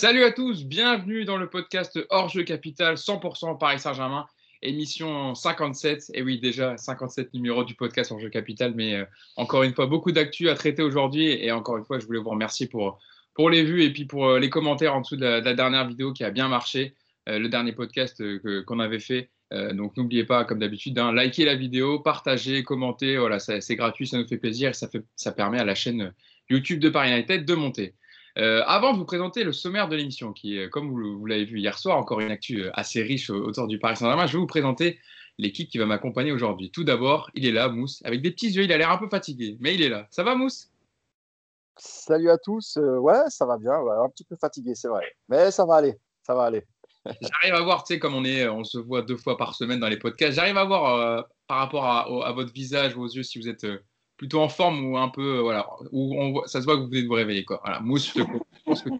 Salut à tous, bienvenue dans le podcast Hors Jeu Capital 100% Paris Saint-Germain, émission 57. Et oui, déjà 57 numéros du podcast Hors Jeu Capital, mais euh, encore une fois, beaucoup d'actu à traiter aujourd'hui. Et encore une fois, je voulais vous remercier pour, pour les vues et puis pour euh, les commentaires en dessous de la, dernière vidéo qui a bien marché, euh, le dernier podcast qu'on avait fait. donc n'oubliez pas, comme d'habitude, hein, liker la vidéo, partager, commenter. Voilà, c'est gratuit, ça nous fait plaisir et ça, fait, ça permet à la chaîne YouTube de Paris United de monter. Euh, avant de vous présenter le sommaire de l'émission, qui est, comme vous, l'avez vu hier soir, encore une actu euh, assez riche autour du Paris Saint-Germain, je vais vous présenter l'équipe qui va m'accompagner aujourd'hui. Tout d'abord, il est là, Mousse, avec des petits yeux, il a l'air un peu fatigué, mais il est là. Ça va, Mousse? Salut à tous. Euh, ouais, ça va bien. un petit peu fatigué, c'est vrai. Mais ça va aller. Ça va aller. j'arrive à voir, tu sais, comme on est, on se voit deux fois par semaine dans les podcasts, j'arrive à voir par rapport à, votre visage, vos yeux, si vous êtes plutôt en forme ou un peu, euh, voilà, où on ça se voit que vous venez de vous réveiller, quoi. Voilà, Mousse, je, pense que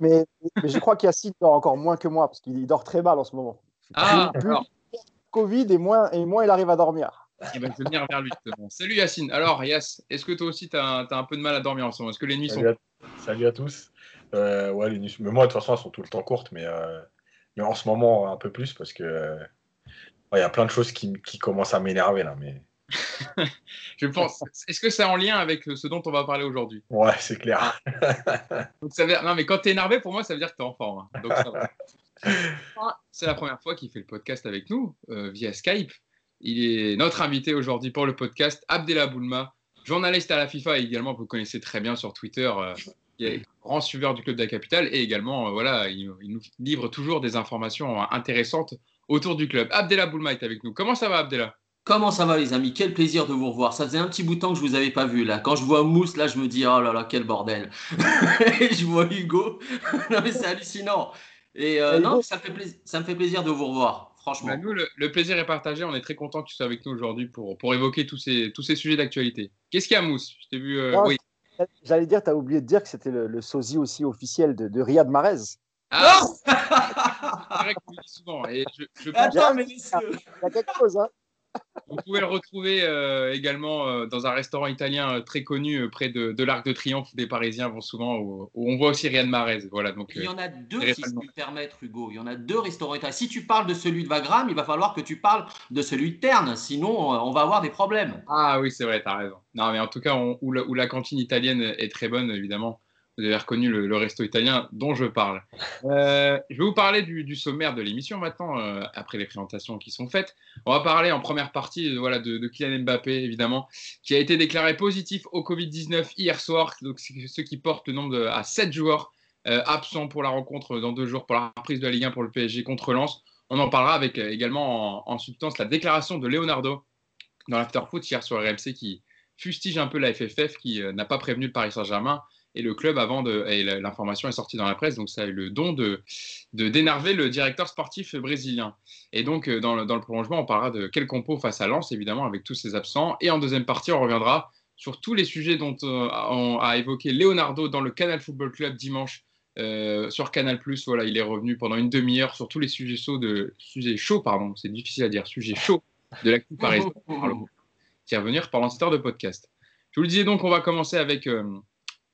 mais, mais, je crois qu'Yacine dort encore moins que moi, parce qu'il dort très mal en ce moment. Ah, Covid et moins, et moins il arrive à dormir. Il va venir vers lui, Salut Yacine. Alors, Yass, est-ce que toi aussi, tu as, as, un peu de mal à dormir en ce moment? Est-ce que les nuits sont. Salut à tous. Euh, ouais, les nuits... Mais moi, de toute façon, elles sont tout le temps courtes, mais, euh, mais en ce moment, un peu plus, parce que il y a plein de choses qui, qui commencent à m'énerver là. Mais je pense. Est-ce que c'est en lien avec ce dont on va parler aujourd'hui? Ouais, c'est clair. Donc, ça Non, mais quand tu es énervé, pour moi, ça veut dire que tu es en forme. Hein. c'est la première fois qu'il fait le podcast avec nous euh, via Skype. Il est notre invité aujourd'hui pour le podcast, Abdella Boulma, journaliste à la FIFA et également, vous le connaissez très bien sur Twitter. Euh, il est grand suiveur du club de la capitale et également, euh, voilà, il, il, nous livre toujours des informations intéressantes autour du club. Abdella Boulma est avec nous. Comment ça va, Abdella? Comment ça va les amis? Quel plaisir de vous revoir. Ça faisait un petit bout de temps que je vous avais pas vu là. Quand je vois Mousse là, je me dis oh là là quel bordel. je vois Hugo. non mais c'est hallucinant. Et euh, non, ça, fait ça me fait plaisir de vous revoir. Franchement. Bah, nous, le, plaisir est partagé. On est très content que tu sois avec nous aujourd'hui pour, pour évoquer tous ces, tous ces sujets d'actualité. Qu'est-ce qu'il y a, Mousse? Je t'ai vu. Euh, oui. J'allais dire, tu as oublié de dire que c'était le, sosie aussi officiel de, de Riyad Mahrez. Ah C'est vrai que tu le dis souvent. Et je, je Attends, mais il y a quelque chose, hein vous pouvez le retrouver euh, également euh, dans un restaurant italien euh, très connu près de, l'Arc de Triomphe. Des Parisiens vont souvent. Où, on voit aussi Riyad Mahrez. Voilà, donc, il y en a deux, si je permettre, Hugo. Il y en a deux restaurants italiens. Si tu parles de celui de Wagram, il va falloir que tu parles de celui de Terne. Sinon, on va avoir des problèmes. Ah oui, c'est vrai, tu as raison. Non, mais en tout cas, où, la, cantine italienne est très bonne, évidemment vous avez reconnu le, resto italien dont je parle. Euh, je vais vous parler du, sommaire de l'émission maintenant, euh, après les présentations qui sont faites. On va parler en première partie euh, voilà, de, Kylian Mbappé, évidemment, qui a été déclaré positif au Covid-19 hier soir, donc ce qui porte le nombre à 7 joueurs absents pour la rencontre dans deux jours, pour la reprise de la Ligue 1 pour le PSG contre Lens. On en parlera avec également en, substance la déclaration de Leonardo dans l'afterfoot hier sur RMC qui fustige un peu la FFF qui n'a pas prévenu le Paris Saint-Germain et le club, avant de. l'information est sortie dans la presse, donc ça a eu le don de, d'énerver le directeur sportif brésilien. Et donc, euh, dans le, dans le, prolongement, on parlera de quel compo face à Lens, évidemment, avec tous ces absents. Et en deuxième partie, on reviendra sur tous les sujets dont euh, on a évoqué Leonardo dans le Canal Football Club dimanche euh, sur Canal+. Voilà, il est revenu pendant une demi-heure sur tous les sujets chauds de sujets chauds, pardon, c'est difficile à dire, sujets chauds de l'actu parisienne, qui va revenir pendant cette heure de podcast. Je vous le disais donc, on va commencer avec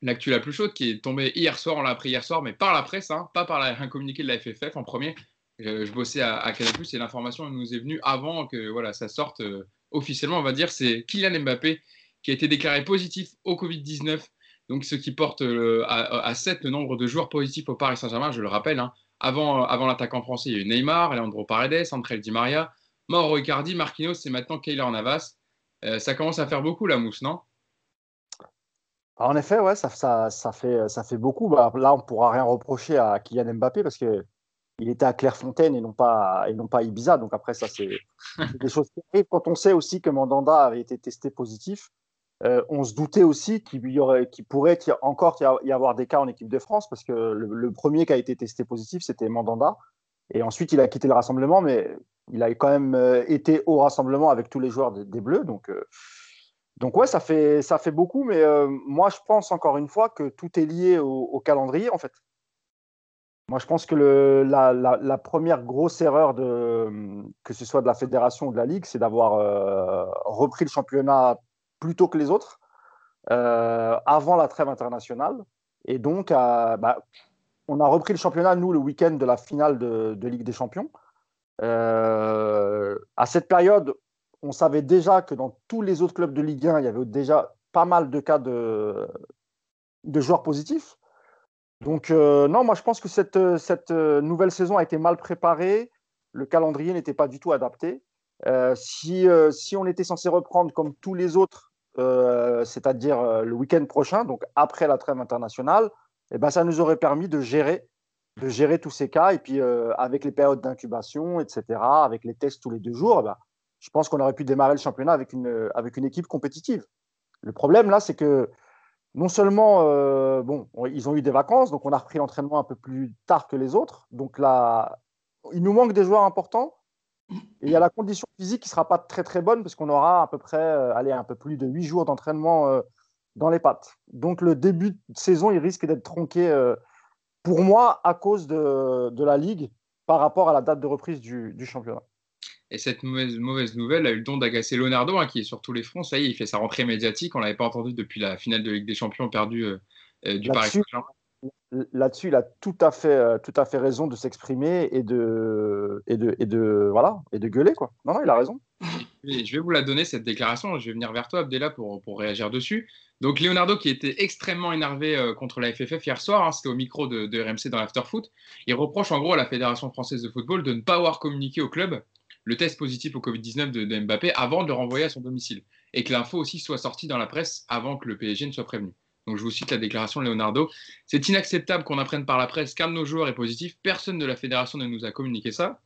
l'actu la plus chaude qui est tombée hier soir, on l'a appris hier soir, mais par la presse, hein, pas par un communiqué de la FFF en premier. je bossais à, à Canal+, et l'information nous est venue avant que voilà, ça sorte euh, officiellement, on va dire, c'est Kylian Mbappé qui a été déclaré positif au Covid-19, donc ce qui porte euh, à, 7 le nombre de joueurs positifs au Paris Saint-Germain, je le rappelle. Hein. Avant, avant l'attaquant français, il y a eu Neymar, Leandro Paredes, André Di Maria, Mauro Icardi, Marquinhos et maintenant Keylor Navas. Euh, ça commence à faire beaucoup la mousse, non? En effet, ouais, ça, ça, fait, beaucoup. Bah, là, on ne pourra rien reprocher à Kylian Mbappé parce qu'il était à Clairefontaine et non pas, pas à Ibiza. Donc après, ça, c'est des choses qui arrivent. Quand on sait aussi que Mandanda avait été testé positif, euh, on se doutait aussi qu'il y aurait, pourrait encore y avoir des cas en équipe de France parce que le, premier qui a été testé positif, c'était Mandanda. Et ensuite, il a quitté le rassemblement, mais il a quand même euh, été au rassemblement avec tous les joueurs des, Bleus. Donc, euh, donc ouais, ça fait, beaucoup, mais euh, moi je pense encore une fois que tout est lié au, calendrier en fait. Moi je pense que la, première grosse erreur de que ce soit de la fédération ou de la ligue, c'est d'avoir euh, repris le championnat plus tôt que les autres euh, avant la trêve internationale, et donc bah, on a repris le championnat, nous, le week-end de la finale de, Ligue des Champions. À cette période, on savait déjà que dans tous les autres clubs de Ligue 1, il y avait déjà pas mal de cas de, de joueurs positifs. Donc, euh, non, moi, je pense que cette, cette, nouvelle saison a été mal préparée. Le calendrier n'était pas du tout adapté. Euh, si, si on était censé reprendre comme tous les autres, c'est-à-dire le week-end prochain, donc après la trêve internationale, eh ben, ça nous aurait permis de gérer, de gérer tous ces cas. Et puis, euh, avec les périodes d'incubation, etc., avec les tests tous les deux jours, eh ben, je pense qu'on aurait pu démarrer le championnat avec une, avec une équipe compétitive. Le problème, là, c'est que non seulement, euh, bon, ils ont eu des vacances, donc on a repris l'entraînement un peu plus tard que les autres. Donc là, il nous manque des joueurs importants. Et il y a la condition physique qui ne sera pas très très bonne parce qu'on aura à peu près euh, allez, un peu plus de huit jours d'entraînement dans les pattes. Donc le début de saison, il risque d'être tronqué euh, pour moi à cause de, la Ligue par rapport à la date de reprise du, championnat. Et cette mauvaise, mauvaise, nouvelle a eu le don d'agacer Leonardo, hein, qui est sur tous les fronts. Ça y est, il fait sa rentrée médiatique. On ne l'avait pas entendu depuis la finale de Ligue des Champions perdue euh, euh, du Paris Saint-Germain. Là-dessus, il a tout à fait, tout à fait raison de s'exprimer et de, et, de, et, de, voilà, et de gueuler. Quoi. Non, non, il a raison. Je vais vous la donner, cette déclaration. Je vais venir vers toi, Abdella, pour, pour réagir dessus. Donc Leonardo qui était extrêmement énervé euh, contre la FFF hier soir, hein, c'était au micro de, RMC dans l'afterfoot, il reproche en gros à la Fédération française de football de ne pas avoir communiqué au club le test positif au Covid-19 de, Mbappé avant de le renvoyer à son domicile. Et que l'info aussi soit sortie dans la presse avant que le PSG ne soit prévenu. Donc je vous cite la déclaration de Leonardo. C'est inacceptable qu'on apprenne par la presse qu'un de nos joueurs est positif. Personne de la fédération ne nous a communiqué ça.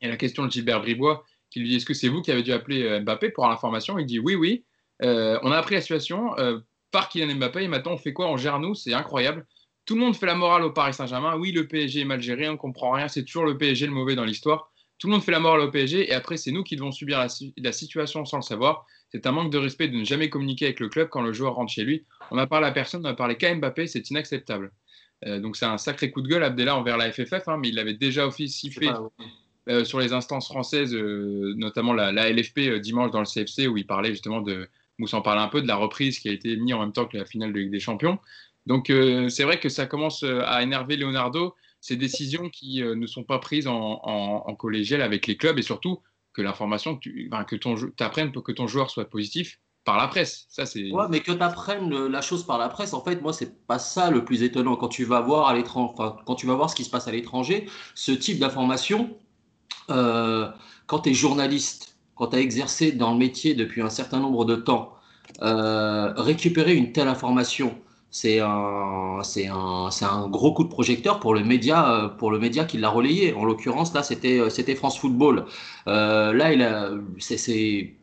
Et la question de Gilbert Bribois qui lui dit est-ce que c'est vous qui avez dû appeler euh, Mbappé pour l'information? Il dit oui, oui. Euh, on a appris la situation euh, par Kylian Mbappé et maintenant on fait quoi? On gère nous, c'est incroyable. Tout le monde fait la morale au Paris Saint-Germain. Oui, le PSG est mal géré, on comprend rien, c'est toujours le PSG le mauvais dans l'histoire. Tout le monde fait la morale au PSG et après c'est nous qui devons subir la, situation sans le savoir. C'est un manque de respect de ne jamais communiquer avec le club quand le joueur rentre chez lui. On n'a parlé à personne, on a parlé qu'à Mbappé, c'est inacceptable. Euh, donc c'est un sacré coup de gueule Abdella envers la FFF, hein, mais il l'avait déjà officié sur les instances françaises, notamment la, la LFP dimanche dans le CFC où il parlait justement de, Mousse en parle un peu de la reprise qui a été mise en même temps que la finale de Ligue des Champions. Donc euh, c'est vrai que ça commence euh, à énerver Leonardo, ces décisions qui euh, ne sont pas prises en, en, collégial avec les clubs et surtout que l'information, que tu apprennes pour que ton joueur soit positif par la presse. Ça, c'est... Ouais, mais que tu apprennes la chose par la presse, en fait, moi, c'est pas ça le plus étonnant. Quand tu vas voir à quand tu vas voir ce qui se passe à l'étranger, ce type d'information, quand tu es journaliste, quand tu as exercé dans le métier depuis un certain nombre de temps, euh, récupérer une telle information, c'est un, c'est un, un gros coup de projecteur pour le média, euh, pour le média qui l'a relayé. En l'occurrence, là, c'était, euh, c'était France Football. là, il a, c'est,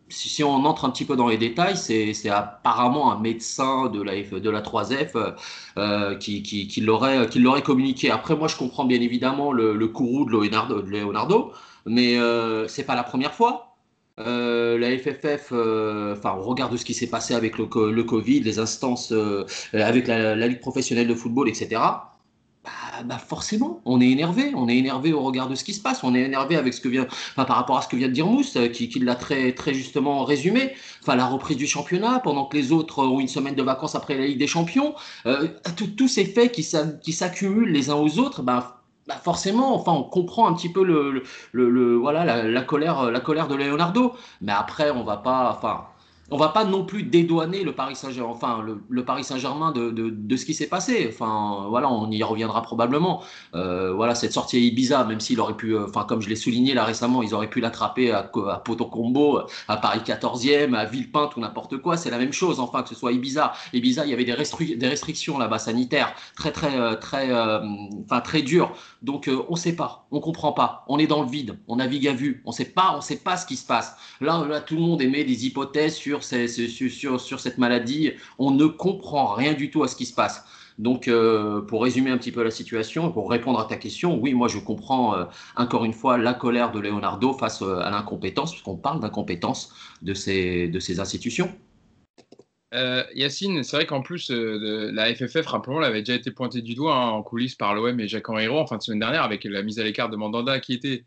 si on entre un petit peu dans les détails, c'est, apparemment un médecin de la, de la 3F euh, qui, qui, qui, l'aurait, communiqué. Après, moi, je comprends bien évidemment le, courroux de Leonardo, de Leonardo mais euh, c'est pas la première fois. Euh, la FFF, euh, enfin, on regarde ce qui s'est passé avec le, Covid, les instances euh, avec la, Ligue professionnelle de football, etc. Bah, bah, forcément, on est énervé. On est énervé au regard de ce qui se passe. On est énervé avec ce que vient, enfin, par rapport à ce que vient de dire Mousse, qui, qui l'a très, très justement résumé. Enfin, la reprise du championnat, pendant que les autres ont une semaine de vacances après la Ligue des Champions. Tous ces faits qui s'accumulent les uns aux autres, bah, bah, forcément, enfin, on comprend un petit peu le, le, voilà, la, colère, la colère de Leonardo. Mais après, on va pas, enfin, on va pas non plus dédouaner le Paris Saint-Germain, de, ce qui s'est passé. Enfin voilà, on y reviendra probablement. Euh, voilà cette sortie à Ibiza, même s'il aurait pu, euh, enfin comme je l'ai souligné là récemment, ils auraient pu l'attraper à, à Combo, à Paris 14e, à Villepinte ou n'importe quoi. C'est la même chose. Enfin que ce soit Ibiza, Ibiza, il y avait des, restrictions là-bas sanitaires très très euh, très, enfin très dures. Donc on sait pas, on comprend pas, on est dans le vide, on navigue à vue, on sait pas, on sait pas ce qui se passe. Là tout le monde émet des hypothèses sur sur, cette maladie. On ne comprend rien du tout à ce qui se passe. Donc, euh, pour résumer un petit peu la situation, pour répondre à ta question, oui, moi je comprends euh, encore une fois la colère de Leonardo face euh, à l'incompétence, puisqu'on parle d'incompétence de ces, de ces institutions. Yacine, c'est vrai qu'en plus, la FFF, rappelons, avait déjà été pointée du doigt hein, en coulisses par l'OM et Jacques Henriot en fin de semaine dernière avec la mise à l'écart de Mandanda qui était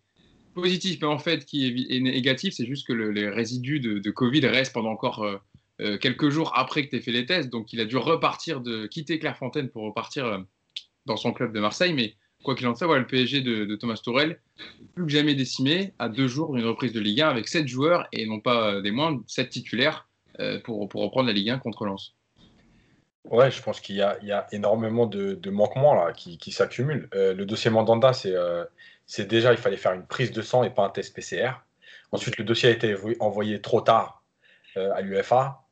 positif, mais en fait qui est, négatif, c'est juste que les résidus de, Covid restent pendant encore euh, euh, quelques jours après que tu aies fait les tests. Donc il a dû repartir, de quitter Clairefontaine pour repartir dans son club de Marseille. Mais quoi qu'il en soit, le PSG de, Thomas Tourel, plus que jamais décimé, à deux jours d'une reprise de Ligue 1 avec sept joueurs et non pas des moindres, sept titulaires pour, pour reprendre la Ligue 1 contre Lens. Ouais, je pense qu'il y, a énormément de, manquements là, qui, s'accumulent. le dossier Mandanda, c'est déjà, il fallait faire une prise de sang et pas un test PCR. Ensuite, le dossier a été envoyé trop tard à l'UFA.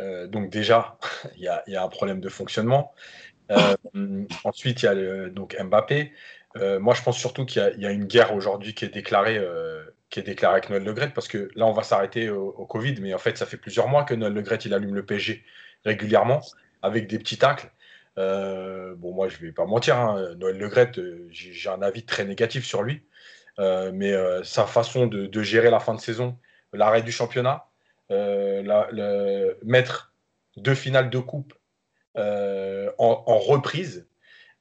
Euh, donc déjà, il y, a un problème de fonctionnement. Euh, ensuite, il y a donc Mbappé. Euh, moi, je pense surtout qu'il y, a une guerre aujourd'hui qui est déclarée, qui est avec Noël Legret, parce que là, on va s'arrêter au, Covid, mais en fait, ça fait plusieurs mois que Noël Legret il allume le PSG régulièrement avec des petits tacles. Bon, moi, je vais pas mentir, hein, Noël Legret, j'ai un avis très négatif sur lui, mais sa façon de, gérer la fin de saison, l'arrêt du championnat, euh, mettre deux finales de coupe euh, en, reprise.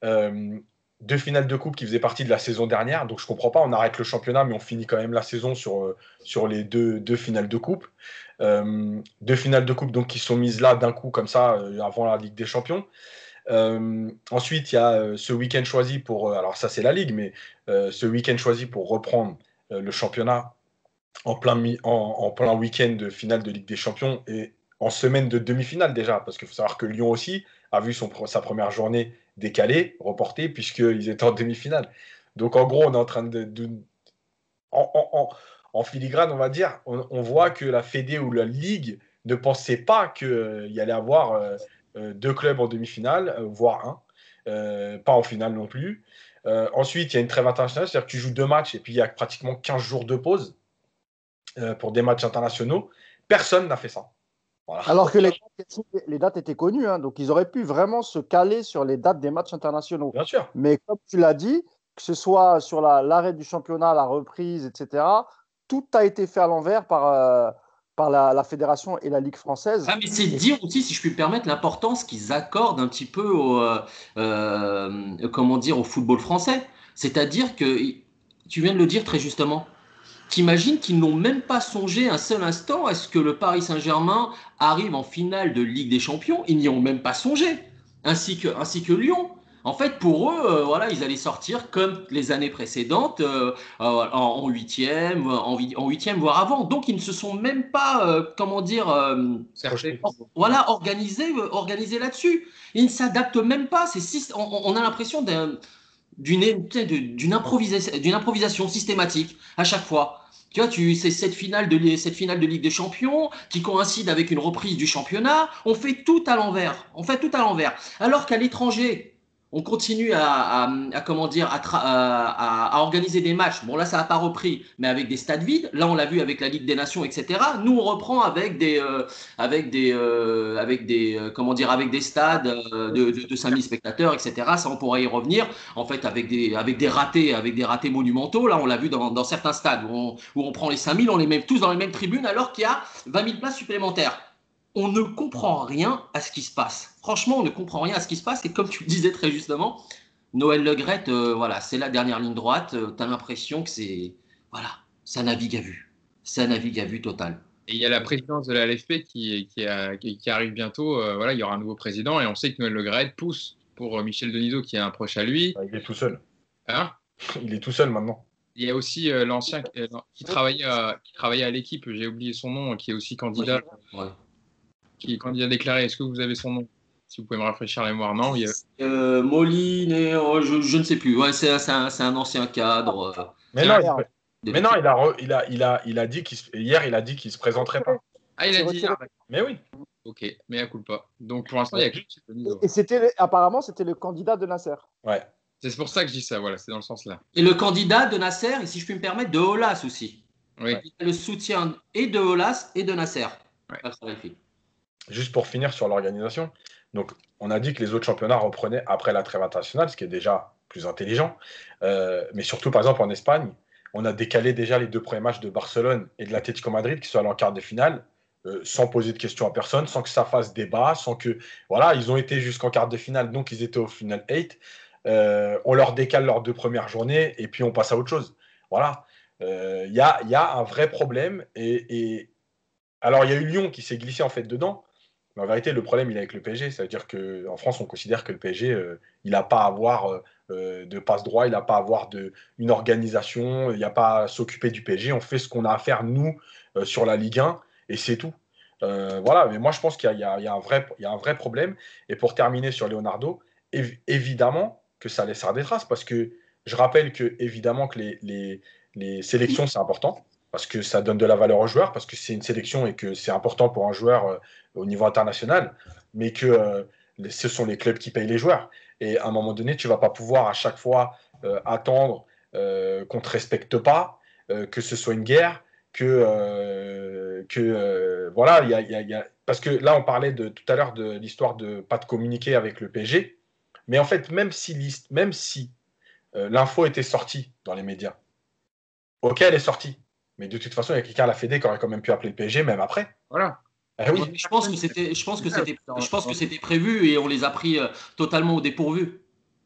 Euh, deux finales de coupe qui faisaient partie de la saison dernière. Donc je comprends pas, on arrête le championnat, mais on finit quand même la saison sur, sur les deux, deux finales de coupe. deux finales de coupe donc, qui sont mises là d'un coup comme ça avant la Ligue des Champions. Ensuite, il y a ce week-end choisi pour, alors ça c'est la Ligue, mais ce week-end choisi pour reprendre le championnat en plein, en, plein week-end de finale de Ligue des Champions et en semaine de demi-finale déjà, parce qu'il faut savoir que Lyon aussi a vu son, sa première journée décalée, reportée, puisqu'ils étaient en demi-finale. Donc en gros, on est en train de... en, filigrane, on va dire, on, voit que la Fédé ou la Ligue ne pensait pas qu'il y allait avoir euh, euh, deux clubs en demi-finale, euh, voire un, pas en finale non plus. ensuite, il y a une trêve internationale, c'est-à-dire que tu joues deux matchs et puis il y a pratiquement 15 jours de pause. Euh, pour des matchs internationaux. Personne n'a fait ça. Alors que les, dates étaient connues, hein, donc ils auraient pu vraiment se caler sur les dates des matchs internationaux. Bien sûr. Mais comme tu l'as dit, que ce soit sur l'arrêt du championnat, la reprise, etc., tout a été fait à l'envers par, euh, par la, fédération et la Ligue française. Ah, mais c'est dire aussi, si je puis me permettre, l'importance qu'ils accordent un petit peu au, euh, comment dire, au football français. C'est-à-dire que, tu viens de le dire très justement, T'imagines qu'ils n'ont même pas songé un seul instant à ce que le Paris Saint-Germain arrive en finale de Ligue des Champions Ils n'y ont même pas songé, ainsi que Lyon. En fait, pour eux, euh, voilà, ils allaient sortir comme les années précédentes, euh, euh, en huitième, en, huitième, voire avant. Donc, ils ne se sont même pas, comment dire, voilà, organisés, organisés là-dessus. Ils ne s'adaptent même pas. C'est on, on, a l'impression d'une improvisation systématique à chaque fois. Tu vois, tu, c'est cette finale, de, cette finale de Ligue des Champions qui coïncide avec une reprise du championnat. On fait tout à l'envers. On fait tout à l'envers. Alors qu'à l'étranger, on continue à, comment dire à, organiser des matchs. Bon là ça n'a pas repris, mais avec des stades vides. Là on l'a vu avec la Ligue des Nations, etc. Nous on reprend avec des euh, avec des euh, avec des euh, comment dire avec des stades de, de, 5000 spectateurs, etc. Ça on pourrait y revenir. En fait avec des avec des ratés avec des ratés monumentaux. Là on l'a vu dans, certains stades où on, où on prend les 5000, on les met tous dans les mêmes tribunes alors qu'il y a 20 000 places supplémentaires on ne comprend rien à ce qui se passe. Franchement, on ne comprend rien à ce qui se passe. Et comme tu le disais très justement, Noël Legret, euh, voilà, c'est la dernière ligne droite. Euh, tu as l'impression que c'est. Voilà, ça navigue à vue. Ça navigue à vue total. Et il y a la présidence de la LFP qui, qui, arrive bientôt. Euh, voilà, il y aura un nouveau président et on sait que Noël Legret pousse pour Michel Denisot qui est un proche à lui. Ah, il est tout seul. Hein? Il est tout seul maintenant. Il y a aussi l'ancien qui, travaillait à, qui travaillait à l'équipe, j'ai oublié son nom, qui est aussi candidat qui est candidat déclaré. Est-ce que vous avez son nom? Si vous pouvez me rafraîchir la mémoire, non euh, Moline, oh, je, ne sais plus. Ouais, c'est un, ancien cadre. Mais non, il, mais non, il a, il a, il a, il a dit qu'il hier, il a dit qu'il se présenterait pas. Ah, il a dit hier. Mais oui. Ok, mais à coup pas. Donc pour l'instant, il y a que Et c'était apparemment, c'était le candidat de Nasser. Ouais. C'est pour ça que je dis ça, voilà, c'est dans le sens là. Et le candidat de Nasser, et si je puis me permettre, de Olas aussi. Oui. Il a le soutien et de Olas et de Nasser. Ouais. Juste pour finir sur l'organisation, donc on a dit que les autres championnats reprenaient après la trêve internationale, ce qui est déjà plus intelligent. Euh, mais surtout, par exemple, en Espagne, on a décalé déjà les deux premiers matchs de Barcelone et de l'Atlético Madrid qui sont allés en quart de finale. Euh, sans poser de questions à personne, sans que ça fasse débat, sans que voilà, ils ont été jusqu'en quart de finale, donc ils étaient au final 8. Euh, on leur décale leurs deux premières journées et puis on passe à autre chose. Voilà, il y a, un vrai problème et, et, alors il y a eu Lyon qui s'est glissé en fait dedans, En vérité, le problème, il est avec le PSG. Ça veut dire qu'en France, on considère que le PSG, euh, il n'a pas à avoir euh, de passe droit, il n'a pas à avoir de, une organisation, il n'y a pas à s'occuper du PSG. On fait ce qu'on a à faire, nous, sur la Ligue 1, et c'est tout. voilà, mais moi, je pense qu'il y, a un vrai, problème. Et pour terminer sur Leonardo, évidemment que ça laissera des traces, parce que je rappelle que, évidemment, que les sélections, c'est important parce que ça donne de la valeur aux joueurs, parce que c'est une sélection et que c'est important pour un joueur euh, au niveau international, mais que euh, ce sont les clubs qui payent les joueurs. Et à un moment donné, tu vas pas pouvoir à chaque fois euh, attendre qu'on ne te respecte pas, que ce soit une guerre, que, que voilà, a, y a, parce que là, on parlait de, tout à l'heure de l'histoire de pas de communiquer avec le PSG, mais en fait, même si, même si l'info était sortie dans les médias, ok, elle est sortie, mais de toute façon, il y a quelqu'un à la Fédé qui aurait quand même pu appeler le PSG, même après. Voilà. Oui. Je pense que c'était, je pense que c'était, je pense que c'était prévu et on les a pris euh, totalement au dépourvu.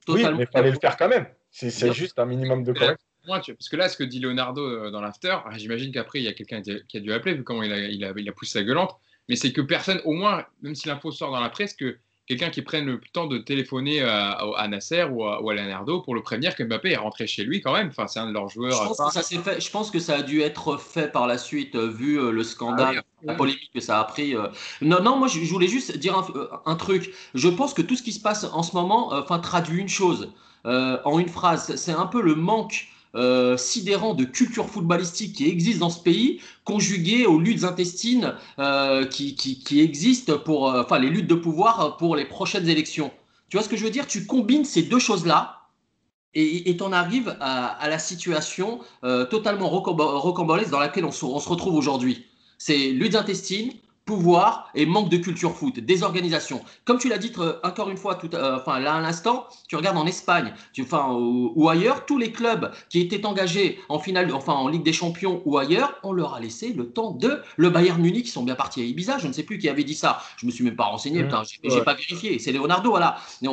Totalement. Oui, mais il fallait le faire quand même. C'est juste un minimum de correct. parce que là, ce que dit Leonardo euh, dans l'after, ah, j'imagine qu'après, il y a quelqu'un qui a dû appeler, vu comment il a, il a, il a poussé sa gueulante. Mais c'est que personne, au moins, même si l'info sort dans la presse, que quelqu'un qui prenne le temps de téléphoner à, Nasser ou à, ou à, Leonardo pour le prévenir que Mbappé est rentré chez lui quand même. Enfin, c'est un de leurs joueurs. Je pense, que ça fait, je pense, que ça, a dû être fait par la suite, euh, vu euh, le scandale, ah la polémique que ça a pris. Euh. Non, non, moi je, voulais juste dire un, truc. Je pense que tout ce qui se passe en ce moment enfin, traduit une chose en une phrase. C'est un peu le manque euh, sidérant de culture footballistique qui existe dans ce pays, conjugué aux luttes intestines euh, qui, qui, existent pour, euh, enfin, les luttes de pouvoir pour les prochaines élections. Tu vois ce que je veux dire? Tu combines ces deux choses-là et tu en arrives à, la situation totalement rocambolesque dans laquelle on se, on se retrouve aujourd'hui. C'est luttes intestines, pouvoir et manque de culture foot, désorganisation. Comme tu l'as dit euh, encore une fois, tout, euh, enfin là à l'instant, tu regardes en Espagne, tu, enfin ou, ailleurs, tous les clubs qui étaient engagés en finale, enfin en Ligue des Champions ou ailleurs, on leur a laissé le temps de le Bayern Munich, qui sont bien partis à Ibiza. Je ne sais plus qui avait dit ça. Je me suis même pas renseigné, mmh, j'ai pas vérifié. C'est Leonardo, voilà. il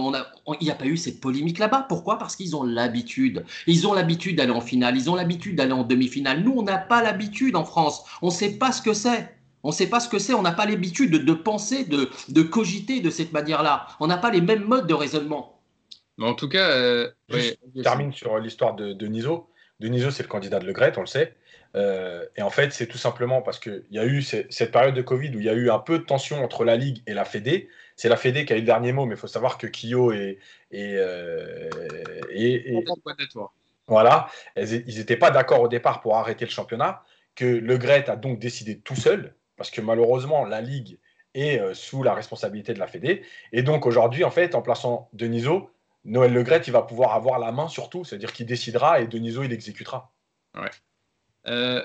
n'y a pas eu cette polémique là-bas. Pourquoi? Parce qu'ils ont l'habitude. Ils ont l'habitude d'aller en finale. Ils ont l'habitude d'aller en demi-finale. Nous, on n'a pas l'habitude en France. On ne sait pas ce que c'est. On ne sait pas ce que c'est, on n'a pas l'habitude de, penser, de, cogiter de cette manière-là. On n'a pas les mêmes modes de raisonnement. Mais en tout cas, euh, je termine sur l'histoire de Deniso. Deniso, c'est le candidat de Le Gret, on le sait. Euh, et en fait, c'est tout simplement parce qu'il y a eu cette période de Covid où il y a eu un peu de tension entre la Ligue et la Fédé. C'est la Fédé qui a eu le dernier mot, mais il faut savoir que Kyo et. et, euh, voilà, ils n'étaient pas d'accord au départ pour arrêter le championnat, que Le Gret a donc décidé tout seul, parce que malheureusement, la Ligue est euh, sous la responsabilité de la Fédé. Et donc aujourd'hui, en fait, en plaçant Deniso, Noël Legret, il va pouvoir avoir la main sur tout, c'est-à-dire qu'il décidera et Deniso, il exécutera. Ouais. Euh,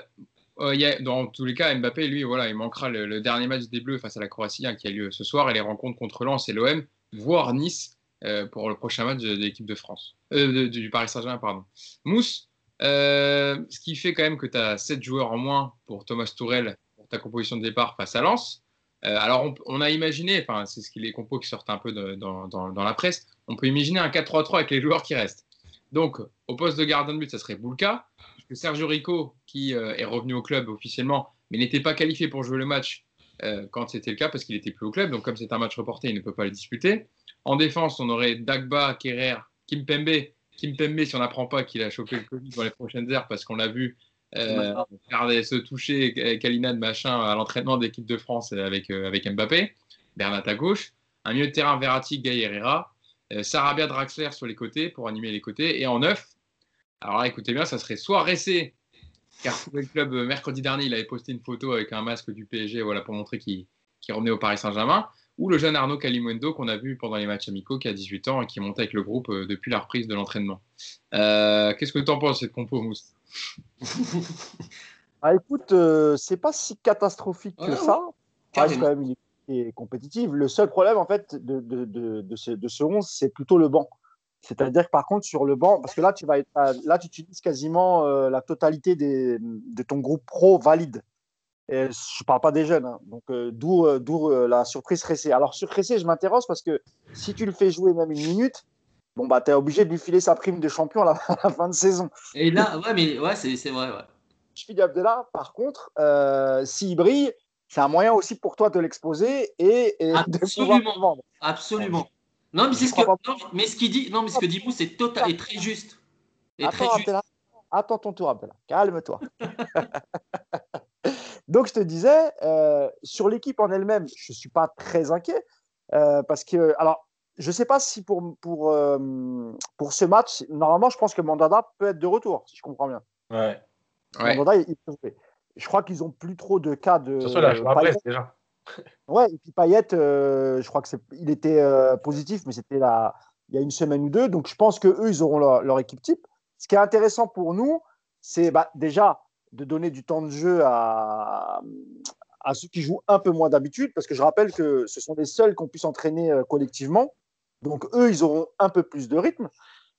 euh, dans tous les cas, Mbappé, lui, voilà, il manquera le, dernier match des Bleus face à la Croatie hein, qui a lieu ce soir et les rencontres contre Lens et l'OM, voire Nice pour le prochain match de, l'équipe de France, du Paris Saint-Germain, pardon. Mousse, ce qui fait quand même que tu as 7 joueurs en moins pour Thomas Tourel ta composition de départ face à Lens. Euh, alors, on, a imaginé, enfin, c'est ce qui les compos qui sortent un peu dans, la presse, on peut imaginer un 4-3-3 avec les joueurs qui restent. Donc, au poste de gardien de but, ça serait Boulka. Sergio Rico, qui euh, est revenu au club officiellement, mais n'était pas qualifié pour jouer le match euh, quand c'était le cas, parce qu'il n'était plus au club. Donc, comme c'est un match reporté, il ne peut pas le disputer. En défense, on aurait Dagba, Kerrer, Kimpembe. Kimpembe, si on n'apprend pas qu'il a chopé le Covid dans les prochaines heures, parce qu'on l'a vu euh, se toucher Kalina de machin à l'entraînement d'équipe de France avec, euh, avec Mbappé, Bernat à gauche, un milieu de terrain Verratti, Gay Herrera, euh, Sarabia Draxler sur les côtés pour animer les côtés, et en neuf, alors là, écoutez bien, ça serait soit Ressé, car le club euh, mercredi dernier, il avait posté une photo avec un masque du PSG voilà, pour montrer qu'il revenait au Paris Saint-Germain, ou le jeune Arnaud Calimundo qu'on a vu pendant les matchs amicaux, qui a 18 ans et qui monte avec le groupe depuis la reprise de l'entraînement. Qu'est-ce que tu en penses, cette compo, Mousse? ah, écoute, euh, c'est pas si catastrophique que ça. quand même une équipe compétitive. Le seul problème, en fait, de, de, de, de ce, de ce 11, c'est plutôt le banc. C'est-à-dire que par contre, sur le banc, parce que là, tu, vas être, là, tu utilises quasiment euh, la totalité des, de ton groupe pro valide. Et je ne parle pas des jeunes, hein. donc euh, d'où, d'où la surprise Ressé. Alors sur Ressé, je m'interroge parce que si tu le fais jouer même une minute, bon, bah, tu es obligé de lui filer sa prime de champion à la, fin de saison. Et là, ouais, mais ouais, c'est, c'est vrai. Ouais. Je suis là. Par contre, euh, s'il brille, c'est un moyen aussi pour toi de l'exposer et, de pouvoir vendre. Absolument. Non, mais c'est ce que, non, mais ce qu'il dit, non, mais ce que dit vous, c'est total et très juste. Et attends, très juste. attends ton tour, Abdella. Calme-toi. Donc, je te disais, euh, sur l'équipe en elle-même, je ne suis pas très inquiet. Euh, parce que, alors, je ne sais pas si pour, pour, euh, pour ce match, normalement, je pense que Mandanda peut être de retour, si je comprends bien. Ouais. Mandanda, il, peut jouer. Je crois qu'ils n'ont plus trop de cas de. Sur là, je déjà. Ouais, et puis Payet, je crois que c'est, il était positif, mais c'était là, il y a une semaine ou deux. Donc, je pense qu'eux, ils auront leur, leur, équipe type. Ce qui est intéressant pour nous, c'est bah, déjà de donner du temps de jeu à, à ceux qui jouent un peu moins d'habitude, parce que je rappelle que ce sont les seuls qu'on puisse entraîner euh, collectivement. Donc eux, ils auront un peu plus de rythme.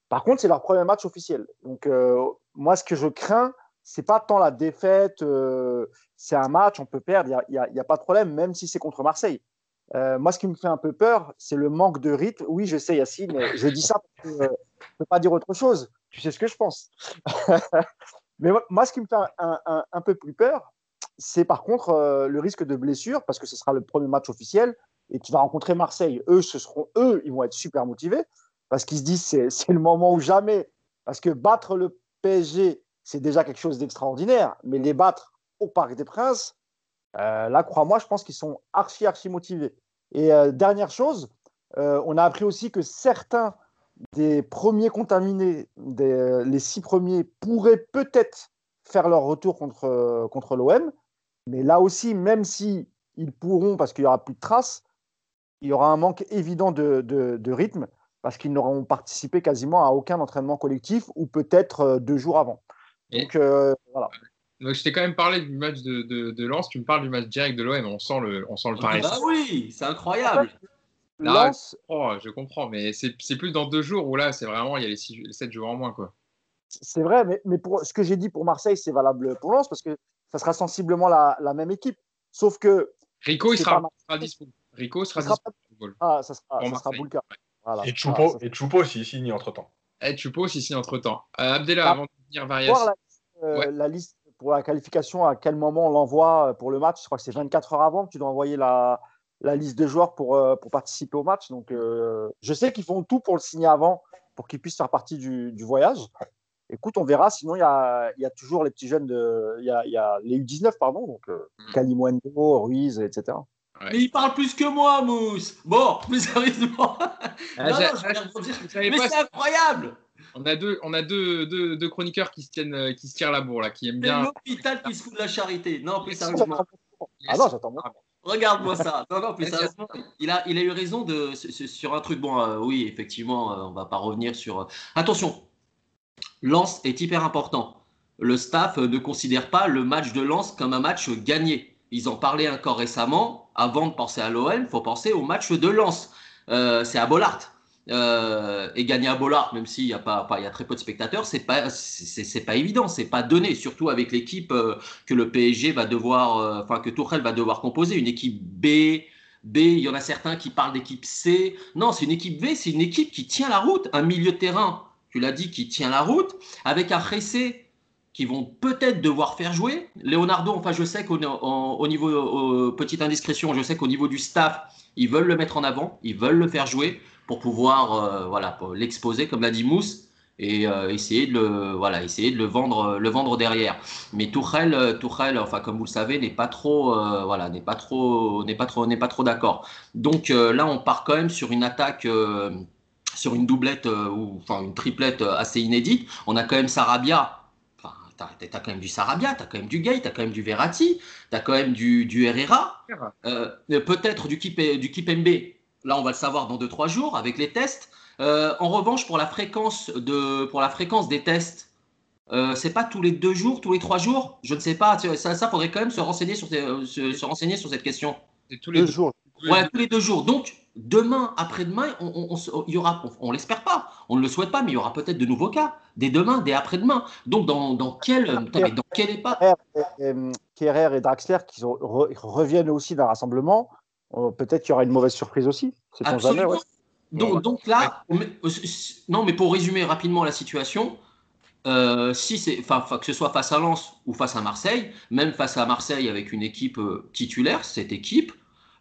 Par contre, c'est leur premier match officiel. Donc euh, moi, ce que je crains, c'est pas tant la défaite. Euh, c'est un match, on peut perdre, il n'y a, pas de problème, même si c'est contre Marseille. moi, ce qui me fait un peu peur, c'est le manque de rythme. Oui, je sais, Yacine, je dis ça parce que je ne peux pas dire autre chose. Tu sais ce que je pense. Mais moi, ce qui me fait un, peu plus peur, c'est par contre euh, le risque de blessure, parce que ce sera le premier match officiel et tu vas rencontrer Marseille. Eux, ce seront eux, ils vont être super motivés parce qu'ils se disent c'est, le moment ou jamais. Parce que battre le PSG, c'est déjà quelque chose d'extraordinaire, mais les battre au Parc des Princes, euh, là, crois-moi, je pense qu'ils sont archi, archi motivés. Et euh, dernière chose, on a appris aussi que certains des premiers contaminés, les six premiers, pourraient peut-être faire leur retour contre, contre l'OM. Mais là aussi, même si ils pourront, parce qu'il n'y aura plus de traces, il y aura un manque évident de, de, rythme, parce qu'ils n'auront participé quasiment à aucun entraînement collectif, ou peut-être euh, deux jours avant. Donc, euh, voilà. Donc, je t'ai quand même parlé du match de, de, de Lens, tu me parles du match direct de l'OM, on sent le, on sent le ah bah oui, c'est incroyable. Là, je comprends, mais c'est plus dans deux jours où là, c'est vraiment, il y a les, six, les sept jours en moins. quoi. C'est vrai, mais, mais, pour ce que j'ai dit pour Marseille, c'est valable pour Lens parce que ça sera sensiblement la, la même équipe. Sauf que. Rico, il sera, sera disponible. Rico sera disponible. Ah, ça sera, ça sera Boulka. Voilà. Et Choupo, ah, et Choupo s'il signe entre temps. Et Choupo s'il signe entre temps. Euh, Abdella, ah, avant de venir variation. La, euh, la liste pour la qualification, à quel moment on l'envoie pour le match Je crois que c'est 24 heures avant que tu dois envoyer la, la liste de joueurs pour, euh, pour participer au match. Donc, euh, je sais qu'ils font tout pour le signer avant, pour qu'ils puissent faire partie du, du, voyage. Écoute, on verra. Sinon, il y a, y a, toujours les petits jeunes de. Il y a, y a, les U19, pardon, donc euh, mm. Ruiz, etc. Mais il parle plus que moi, Mousse. Bon, plus sérieusement. Ah, mais c'est incroyable. On a deux, on a deux, deux, deux, chroniqueurs qui se tiennent, qui se tirent la bourre là, qui aiment bien. l'hôpital qui se fout de la charité. Non, plus sérieusement. Ah non, j'attends. Regarde-moi ça. Non, non, plus sérieusement, il a, il a eu raison de, sur un truc. Bon, euh, oui, effectivement, euh, on va pas revenir sur. Euh, attention, Lens est hyper important. Le staff ne considère pas le match de Lens comme un match gagné. Ils en parlaient encore récemment. Avant de penser à l'OM, il faut penser au match de Lens. c'est à Bollard. Euh, et gagner à Bollard, même s'il y a pas, il y a très peu de spectateurs, c'est pas, pas évident, c'est pas donné, surtout avec l'équipe euh, que le PSG va devoir, euh, enfin que va devoir composer, une équipe B. B, il y en a certains qui parlent d'équipe C. Non, c'est une équipe B, c'est une équipe qui tient la route, un milieu de terrain, tu l'as dit, qui tient la route, avec un Ressé qui vont peut-être devoir faire jouer. Leonardo, enfin, je sais qu'au au niveau, petite indiscrétion, je sais qu'au niveau du staff, ils veulent le mettre en avant, ils veulent le faire jouer pour pouvoir euh, voilà, l'exposer, comme l'a dit Mousse, et euh, essayer de le voilà essayer de le vendre le vendre derrière. Mais Tourelle Tourelle enfin comme vous le savez n'est pas trop euh, voilà n'est pas trop n'est pas trop n'est pas trop d'accord. Donc là on part quand même sur une attaque sur une doublette ou enfin une triplette assez inédite. On a quand même Sarabia t'as as quand même du Sarabia t'as quand même du Gay t'as quand même du Verratti t'as quand même du, du Herrera peut-être du du Kipembe Là, on va le savoir dans 2-3 jours avec les tests. Euh, en revanche, pour la fréquence, de, pour la fréquence des tests, euh, c'est pas tous les deux jours, tous les trois jours? Je ne sais pas. Ça, ça faudrait quand même se renseigner sur, euh, se, renseigner sur cette question. tous les deux jours. Ouais, tous les deux jours. Donc, demain, après-demain, on, on, y aura, on, l'espère pas, on ne le souhaite pas, mais il y aura peut-être de nouveaux cas, dès demain, dès après-demain. Donc, dans, dans quel, dans quel état Kerrer et Draxler qui reviennent aussi d'un rassemblement, Oh, peut-être qu'il y aura une mauvaise surprise aussi. donc, donc, là, euh, non, mais pour résumer rapidement la situation, euh, si c'est, que ce soit face à Lens ou face à Marseille, même face à Marseille avec une équipe euh, titulaire, cette équipe,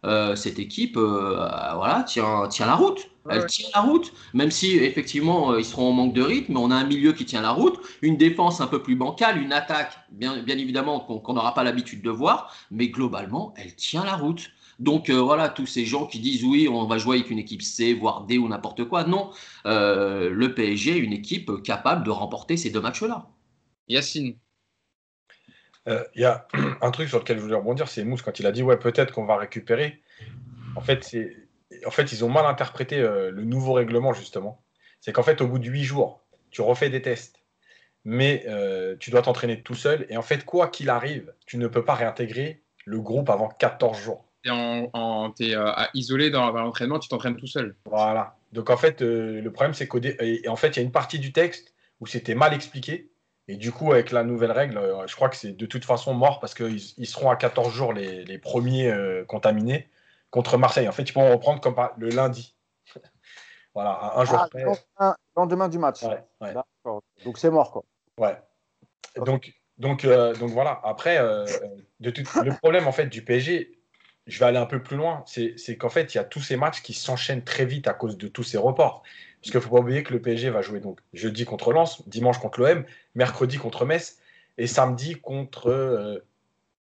euh, cette équipe, voilà, tient, tient la route. Elle tient la route, même si effectivement ils seront en manque de rythme, mais on a un milieu qui tient la route, une défense un peu plus bancale, une attaque, bien, bien évidemment qu'on n'aura pas l'habitude de voir, mais globalement, elle tient la route. Donc euh, voilà, tous ces gens qui disent oui, on va jouer avec une équipe C, voire D ou n'importe quoi. Non, euh, le PSG est une équipe capable de remporter ces deux matchs-là. Yacine. Euh, il y a un truc sur lequel je voulais rebondir, c'est Mousse quand il a dit ouais peut-être qu'on va récupérer. En fait, c'est en fait ils ont mal interprété le nouveau règlement justement. C'est qu'en fait au bout de huit jours, tu refais des tests, mais tu dois t'entraîner tout seul et en fait quoi qu'il arrive, tu ne peux pas réintégrer le groupe avant 14 jours en, es, euh, isolé dans, l'entraînement, tu t'entraînes tout seul. Voilà. Donc en fait, euh, le problème c'est qu'en en fait, il y a une partie du texte où c'était mal expliqué. Et du coup, avec la nouvelle règle, euh, je crois que c'est de toute façon mort parce qu'ils ils seront à 14 jours les, premiers contaminés contre Marseille. En fait, ils pourront reprendre comme le lundi. voilà, un jour ah, Lendemain, du match. Donc c'est mort, quoi. Ouais. Donc, donc, donc voilà. Après, de le problème en fait du PSG, je vais aller un peu plus loin. C'est qu'en fait, il y a tous ces matchs qui s'enchaînent très vite à cause de tous ces reports. Parce qu'il ne faut pas oublier que le PSG va jouer donc jeudi contre Lens, dimanche contre l'OM, mercredi contre Metz et samedi contre euh,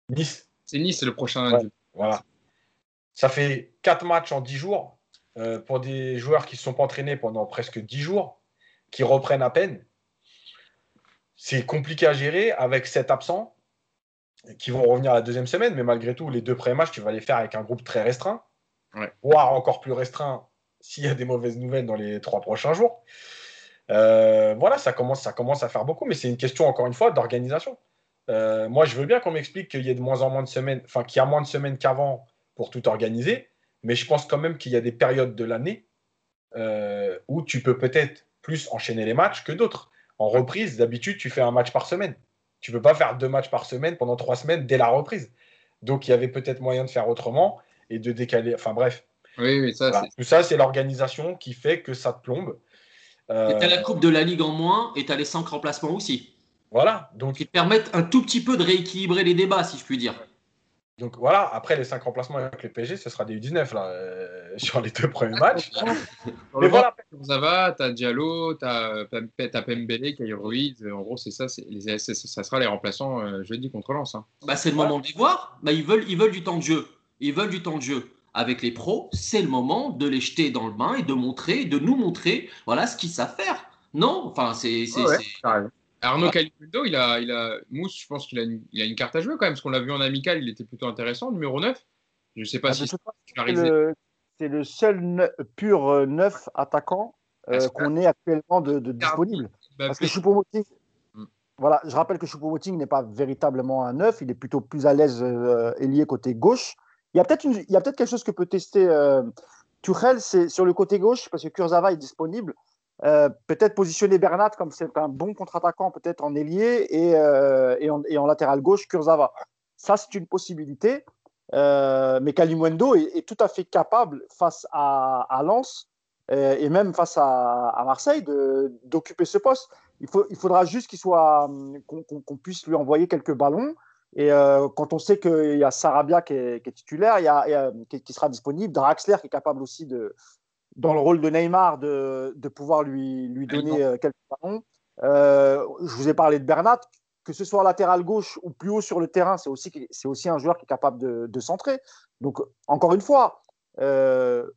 Nice. C'est Nice, c'est le prochain. voilà. Ça fait quatre matchs en dix jours euh, pour des joueurs qui ne se sont pas entraînés pendant presque dix jours, qui reprennent à peine. C'est compliqué à gérer avec cet absent qui vont revenir la deuxième semaine, mais malgré tout, les deux premiers matchs, tu vas les faire avec un groupe très restreint, voire encore plus restreint s'il y a des mauvaises nouvelles dans les trois prochains jours. Euh, voilà, ça commence, ça commence à faire beaucoup, mais c'est une question, encore une fois, d'organisation. Euh, moi, je veux bien qu'on m'explique qu'il y ait de moins en moins de semaines, enfin, qu'il y a moins de semaines qu'avant pour tout organiser, mais je pense quand même qu'il y a des périodes de l'année euh, où tu peux peut-être plus enchaîner les matchs que d'autres. En reprise, d'habitude, tu fais un match par semaine. Tu ne peux pas faire deux matchs par semaine pendant trois semaines dès la reprise. Donc, il y avait peut-être moyen de faire autrement et de décaler. Enfin, bref. Oui, oui, ça, Tout ça, c'est l'organisation qui fait que ça te plombe. Euh... Tu as la Coupe de la Ligue en moins et tu as les cinq remplacements aussi. Voilà. Donc... Qui permettent un tout petit peu de rééquilibrer les débats, si je puis dire. Donc voilà, après les 5 remplacements avec le PSG, ce sera des U19 là, euh, sur les deux premiers matchs. Mais voilà. Ça va, tu as Diallo, tu as, Pembele, Caio Ruiz. En gros, c'est ça, les, ça sera les remplaçants euh, jeudi contre Lens. Hein. Bah, c'est le moment de les voir. Bah, ils, veulent, ils veulent du temps de jeu. Ils veulent du temps de jeu. Avec les pros, c'est le moment de les jeter dans le bain et de montrer, de nous montrer voilà, ce qu'ils savent faire. Non? Enfin, c'est. Arnaud Calimundo, il a, il a, Mousse, je pense qu'il a, une, il a une carte à jouer quand même, parce qu'on l'a vu en amical, il était plutôt intéressant, numéro 9. Je ne sais pas ah, si c'est le, seul pur euh, neuf attaquant euh, qu'on ait actuellement de, disponible. parce que Choupo-Moting, mm. voilà, je rappelle que Choupo-Moting n'est pas véritablement un neuf, il est plutôt plus à l'aise euh, ailier côté gauche. Il y a peut-être peut quelque chose que peut tester euh, Tuchel, c'est sur le côté gauche, parce que Kurzawa est disponible. Euh, peut-être positionner Bernat comme c'est un bon contre-attaquant, peut-être en ailier et, euh, en, latéral gauche, Kurzawa. Ça, c'est une possibilité. Euh, mais Kalimundo est, tout à fait capable face à, Lens et même face à, Marseille d'occuper ce poste. Il faudra juste qu'il soit qu'on puisse lui envoyer quelques ballons. Et quand on sait qu'il y a Sarabia qui est, titulaire, il y a, qui, qui, sera disponible, Draxler qui est capable aussi de, dans le rôle de Neymar de, de pouvoir lui, lui donner euh, quelques ballons. Euh, je vous ai parlé de Bernat, que ce soit latéral gauche ou plus haut sur le terrain, c'est aussi, c'est aussi un joueur qui est capable de, de centrer. Donc, encore une fois, euh,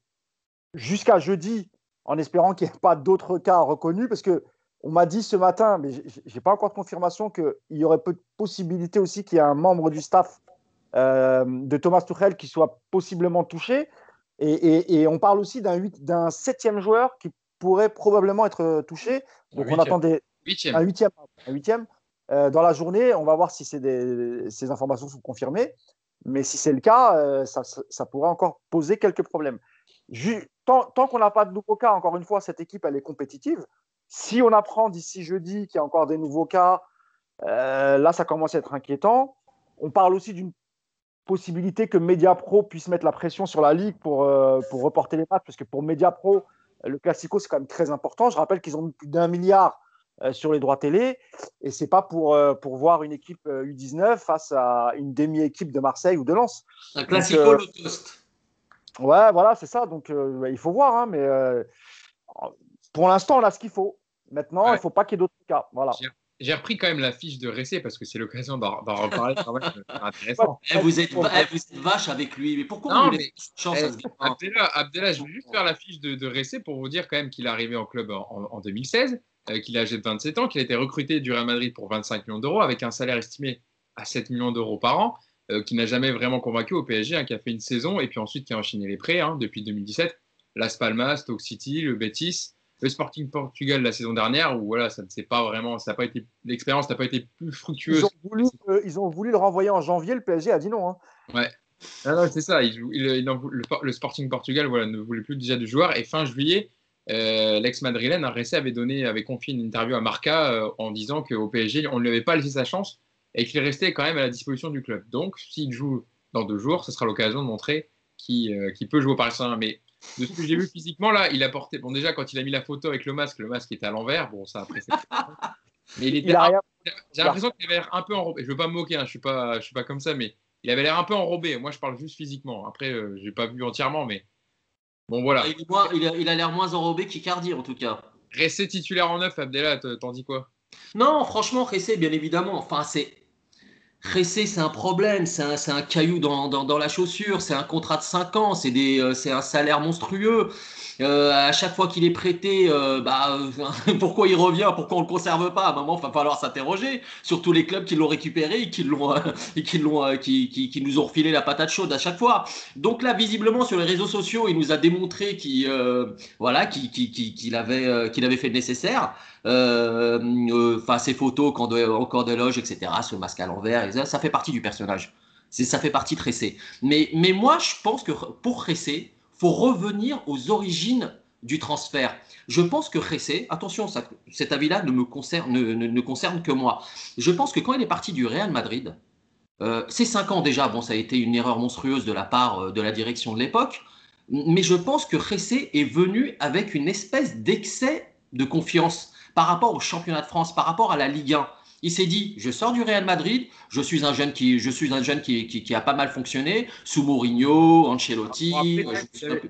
jusqu'à jeudi, en espérant qu'il n'y ait pas d'autres cas reconnus, parce que on m'a dit ce matin, mais je n'ai pas encore de confirmation, qu'il y aurait peu de possibilité aussi qu'il y ait un membre du staff de Thomas Tuchel qui soit possiblement touché. Et, on parle aussi d'un septième joueur qui pourrait probablement être euh, touché. Donc on attendait un huitième, un huitième. Euh, dans la journée. On va voir si des, ces informations sont confirmées. Mais si c'est le cas, euh, ça, pourrait encore poser quelques problèmes. tant, qu'on n'a pas de nouveaux cas, encore une fois, cette équipe, elle est compétitive. Si on apprend d'ici jeudi qu'il y a encore des nouveaux cas, là, ça commence à être inquiétant. On parle aussi d'une possibilité que Mediapro puisse mettre la pression sur la Ligue pour, euh, pour reporter les matchs, parce que pour Mediapro, le Classico, c'est quand même très important. Je rappelle qu'ils ont plus d'un milliard sur les droits télé. Et c'est pas pour, pour voir une équipe U19 face à une demi-équipe de Marseille ou de Lens. Un classico low cost. Ouais, voilà, c'est ça. Donc bah, il faut voir, hein, mais pour l'instant, on a ce qu'il faut. Maintenant, il ne faut pas qu'il y ait d'autres cas. Voilà. J'ai repris quand même la fiche de Ressé parce que c'est l'occasion d'en reparler quand même. intéressant. Eh, vous, êtes, vache avec lui. Mais pourquoi non, mais, chance eh, Abdella, je vais juste faire la fiche de, de Ressé pour vous dire quand même qu'il est arrivé en club en, 2016, euh, qu'il a âgé de 27 ans, qu'il a été recruté du Real Madrid pour 25 millions d'euros avec un salaire estimé à 7 millions d'euros par an, euh, qui n'a jamais vraiment convaincu au PSG, hein, qui a fait une saison et puis ensuite qui a enchaîné les prêts hein, depuis 2017. Las Palmas, Stoke City, le Betis le Sporting Portugal la saison dernière où voilà ça ne s'est pas vraiment ça pas été l'expérience n'a pas été plus fructueuse. Euh, ils ont, voulu, le renvoyer en janvier, le PSG a dit non. Hein. Ouais. Ah c'est ça. le, Sporting Portugal voilà ne voulait plus déjà de joueurs et fin juillet. Euh, l'ex madrilène Arressé avait donné avait confié une interview à Marca euh, en disant qu'au PSG on ne lui avait pas laissé sa chance et qu'il restait quand même à la disposition du club. Donc s'il joue dans deux jours, ce sera l'occasion de montrer qu'il peut jouer au Paris Saint-Germain. Mais de ce que j'ai vu physiquement, là, il a porté. Bon, déjà, quand il a mis la photo avec le masque, le masque était à l'envers. Bon, ça après. Mais il était. J'ai l'impression qu'il avait l'air un peu enrobé. Je veux pas me moquer, hein, je suis pas, je suis pas comme ça, mais il avait l'air un peu enrobé. Moi, je parle juste physiquement. Après, je euh, j'ai pas vu entièrement, mais bon, voilà. Il, a l'air moins enrobé qu'Icardi, en tout cas. Rester titulaire en neuf, Abdella, t'en dis quoi? Non, franchement, Ressé, bien évidemment. Enfin, c'est Ressé, c'est un problème, c'est un, un, caillou dans, dans, dans, la chaussure, c'est un contrat de 5 ans, c'est euh, un salaire monstrueux. Euh, à chaque fois qu'il est prêté, euh, bah, pourquoi il revient, pourquoi on le conserve pas? À un moment, il va falloir s'interroger. Surtout les clubs qui l'ont récupéré et qui l'ont et qui l'ont qui, qui, qui, nous ont refilé la patate chaude à chaque fois. Donc là, visiblement sur les réseaux sociaux, il nous a démontré qu'il voilà, qu'il avait qu'il avait fait le nécessaire. Euh, enfin, ses photos quand encore des loges, etc. Ce masque à l'envers, ça fait partie du personnage. Ça fait partie de Ressé. Mais, mais moi, je pense que pour Ressé, faut revenir aux origines du transfert. Je pense que Ressé, attention, cet avis-là ne me concerne, ne, ne, concerne que moi. Je pense que quand il est parti du Real Madrid, euh, c'est cinq ans déjà, bon, ça a été une erreur monstrueuse de la part euh, de la direction de l'époque, mais je pense que Ressé est venu avec une espèce d'excès de confiance par rapport au championnat de France, par rapport à la Ligue 1. Il s'est dit, je sors du Real Madrid, je suis un jeune qui, je suis un jeune qui, qui, a pas mal fonctionné, sous Mourinho, Ancelotti. il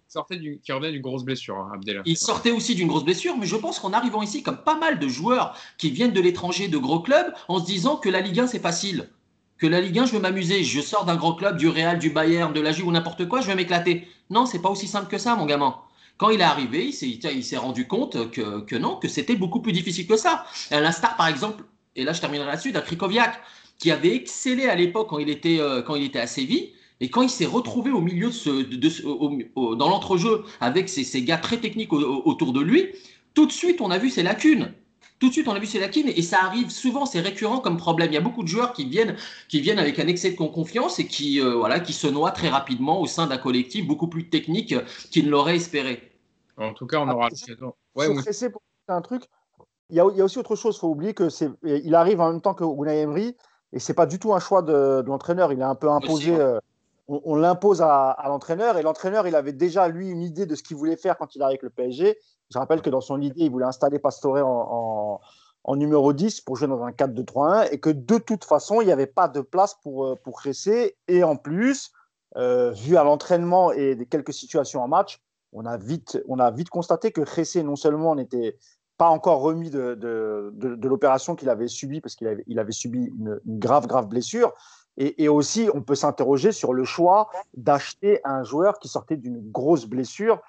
sortait qui revenait d'une grosse blessure, hein, Abdel. Il sortait aussi d'une grosse blessure, mais je pense qu'en arrivant ici, comme pas mal de joueurs qui viennent de l'étranger, de gros clubs, en se disant que la Ligue 1 c'est facile, que la Ligue 1 je veux m'amuser, je sors d'un gros club, du Real, du Bayern, de la Juve ou n'importe quoi, je vais m'éclater. Non, c'est pas aussi simple que ça, mon gamin. Quand il est arrivé, il s'est rendu compte que, que non, que c'était beaucoup plus difficile que ça. À l'instar, par exemple, et là je terminerai là-dessus, d'un Krikoviak, qui avait excellé à l'époque quand, il était, euh, quand il était à Séville. Et quand il s'est retrouvé au milieu de ce, de, dans l'entrejeu avec ces, ces, gars très techniques autour de lui, tout de suite on a vu ses lacunes tout de suite, on a vu ces lacunes et ça arrive souvent, c'est récurrent comme problème. Il y a beaucoup de joueurs qui viennent, qui viennent avec un excès de confiance et qui, euh, voilà, qui se noient très rapidement au sein d'un collectif beaucoup plus technique qu'ils ne l'auraient espéré. En tout cas, on aura ouais, pour un truc. Il y, a, il y, a, aussi autre chose. Il faut oublier que c'est, il arrive en même temps que Unai Emery et c'est pas du tout un choix de, l'entraîneur. Il est un peu imposé. Euh, on, l'impose à, l'entraîneur et l'entraîneur, il avait déjà lui une idée de ce qu'il voulait faire quand il arrive avec le PSG. Je rappelle que dans son idée, il voulait installer Pastore en, numéro 10 pour jouer dans un 4-2-3-1 et que de toute façon, il n'y avait pas de place pour, euh, pour Cressé. Et en plus, euh, vu à l'entraînement et des quelques situations en match, on a vite, on a vite constaté que Cressé, non seulement n'était pas encore remis de, de, l'opération qu'il avait subie, parce qu'il avait, il avait subi une, grave, grave blessure, et, aussi, on peut s'interroger sur le choix d'acheter un joueur qui sortait d'une grosse blessure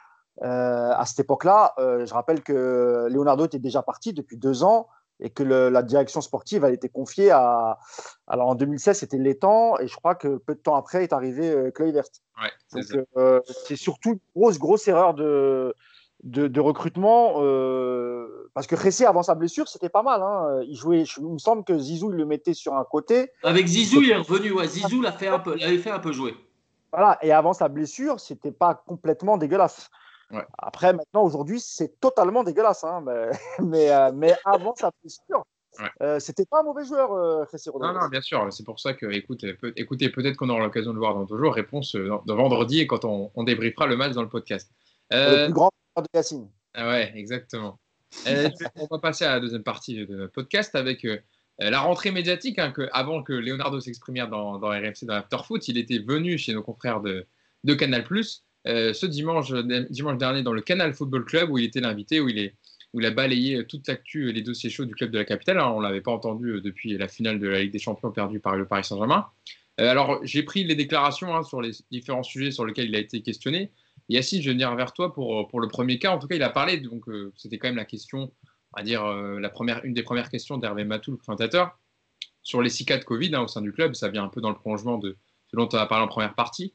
euh, à cette époque-là, euh, je rappelle que Leonardo était déjà parti depuis deux ans et que la direction sportive a été confiée à. Alors en 2016, c'était Létang et je crois que peu de temps après est arrivé euh, Kluivert. Ouais, c'est surtout une grosse, grosse erreur de, de, recrutement parce que Ressé avant sa blessure, c'était pas mal. Hein. Il jouait, il me semble que Zizou il le mettait sur un côté. Avec Zizou, il est revenu. Ouais. Zizou l'a fait un peu, l'avait fait un peu jouer. Voilà, et avant sa blessure, c'était pas complètement dégueulasse. Après, maintenant, aujourd'hui, c'est totalement dégueulasse. Hein, mais, euh, mais, avant sa blessure, euh, c'était pas un mauvais joueur, euh, Non, non, bien sûr. C'est pour ça que, écoute, écoutez, peut-être qu'on aura l'occasion de le voir dans deux jours. Réponse euh, dans, vendredi et quand on, on, débriefera le match dans le podcast. Le plus grand de Yacine. Ah ouais, exactement. on va passer à la deuxième partie de notre podcast avec la rentrée médiatique. Hein, que, avant que Leonardo s'exprime dans, dans, RMC dans l'Afterfoot, il était venu chez nos confrères de, de Canal ce dimanche, dimanche dernier dans le Canal Football Club où il était l'invité, où il est où il a balayé toute l'actu, les dossiers chauds du club de la capitale. on ne l'avait pas entendu euh, depuis la finale de la Ligue des Champions perdue par le Paris Saint-Germain. Euh, alors, j'ai pris les déclarations hein, sur les différents sujets sur lesquels il a été questionné. Yacine, je vais venir vers toi pour, pour le premier cas. En tout cas, il a parlé, donc euh, c'était quand même la question, on va dire, la première, une des premières questions d'Hervé Matou, le présentateur, sur les six cas de Covid hein, au sein du club. Ça vient un peu dans le prolongement de ce dont on a parlé en première partie.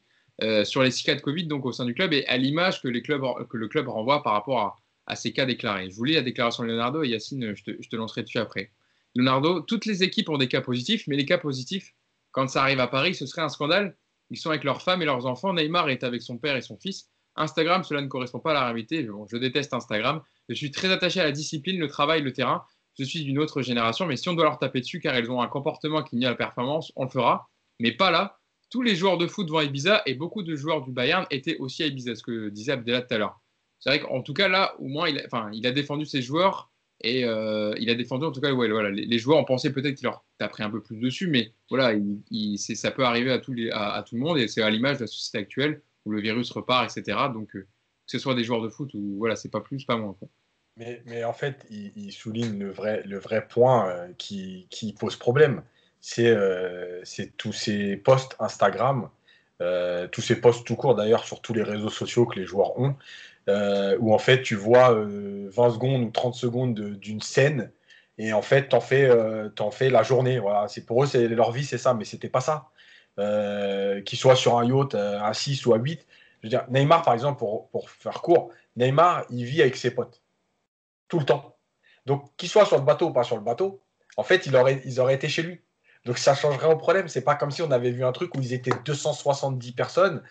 sur les six cas de Covid donc, au sein du club et à l'image que, que le club renvoie par rapport à, à ces cas déclarés. Je vous lis la déclaration de Leonardo et Yacine, je te, lancerai dessus après. Leonardo, toutes les équipes ont des cas positifs, mais les cas positifs, quand ça arrive à Paris, ce serait un scandale. Ils sont avec leurs femmes et leurs enfants. Neymar est avec son père et son fils. Instagram, cela ne correspond pas à la réalité. je déteste Instagram. Je suis très attaché à la discipline, le travail, le terrain. Je suis d'une autre génération, mais si on doit leur taper dessus car elles ont un comportement qui nie la performance, on le fera. Mais pas là. Tous les joueurs de foot vont à Ibiza et beaucoup de joueurs du Bayern étaient aussi à Ibiza, ce que disait Abdella tout à l'heure c'est vrai qu'en tout cas, là, au moins, il a, enfin, il a défendu ses joueurs et euh, il a défendu, en tout cas, voilà, les, joueurs ont pensé peut-être qu'il leur a pris un peu plus dessus, mais voilà, il, ça peut arriver à, à, tout le monde et c'est à l'image de la société actuelle où le virus repart, etc. Donc, euh, que ce soit des joueurs de foot ou voilà, c'est pas plus, pas moins. Mais, en fait, il, souligne le vrai, le vrai point euh, qui, qui, pose problème. C'est tous ces posts Instagram, tous ces posts tout court d'ailleurs sur tous les réseaux sociaux que les joueurs ont, euh, où en fait tu vois 20 euh, secondes ou 30 secondes d'une scène et en fait t'en fais, euh, en fais la journée. Voilà. Pour eux, leur vie, c'est ça, mais c'était pas ça. Qu'ils soient sur un yacht à 6 ou à 8. Je veux dire, Neymar, par exemple, pour, pour faire court, Neymar, il vit avec ses potes tout le temps. Donc, qu'il soit sur le bateau ou pas sur le bateau, en fait, il aurait, ils auraient été chez lui. Donc, ça changerait au problème. C'est pas comme si on avait vu un truc où ils étaient 270 personnes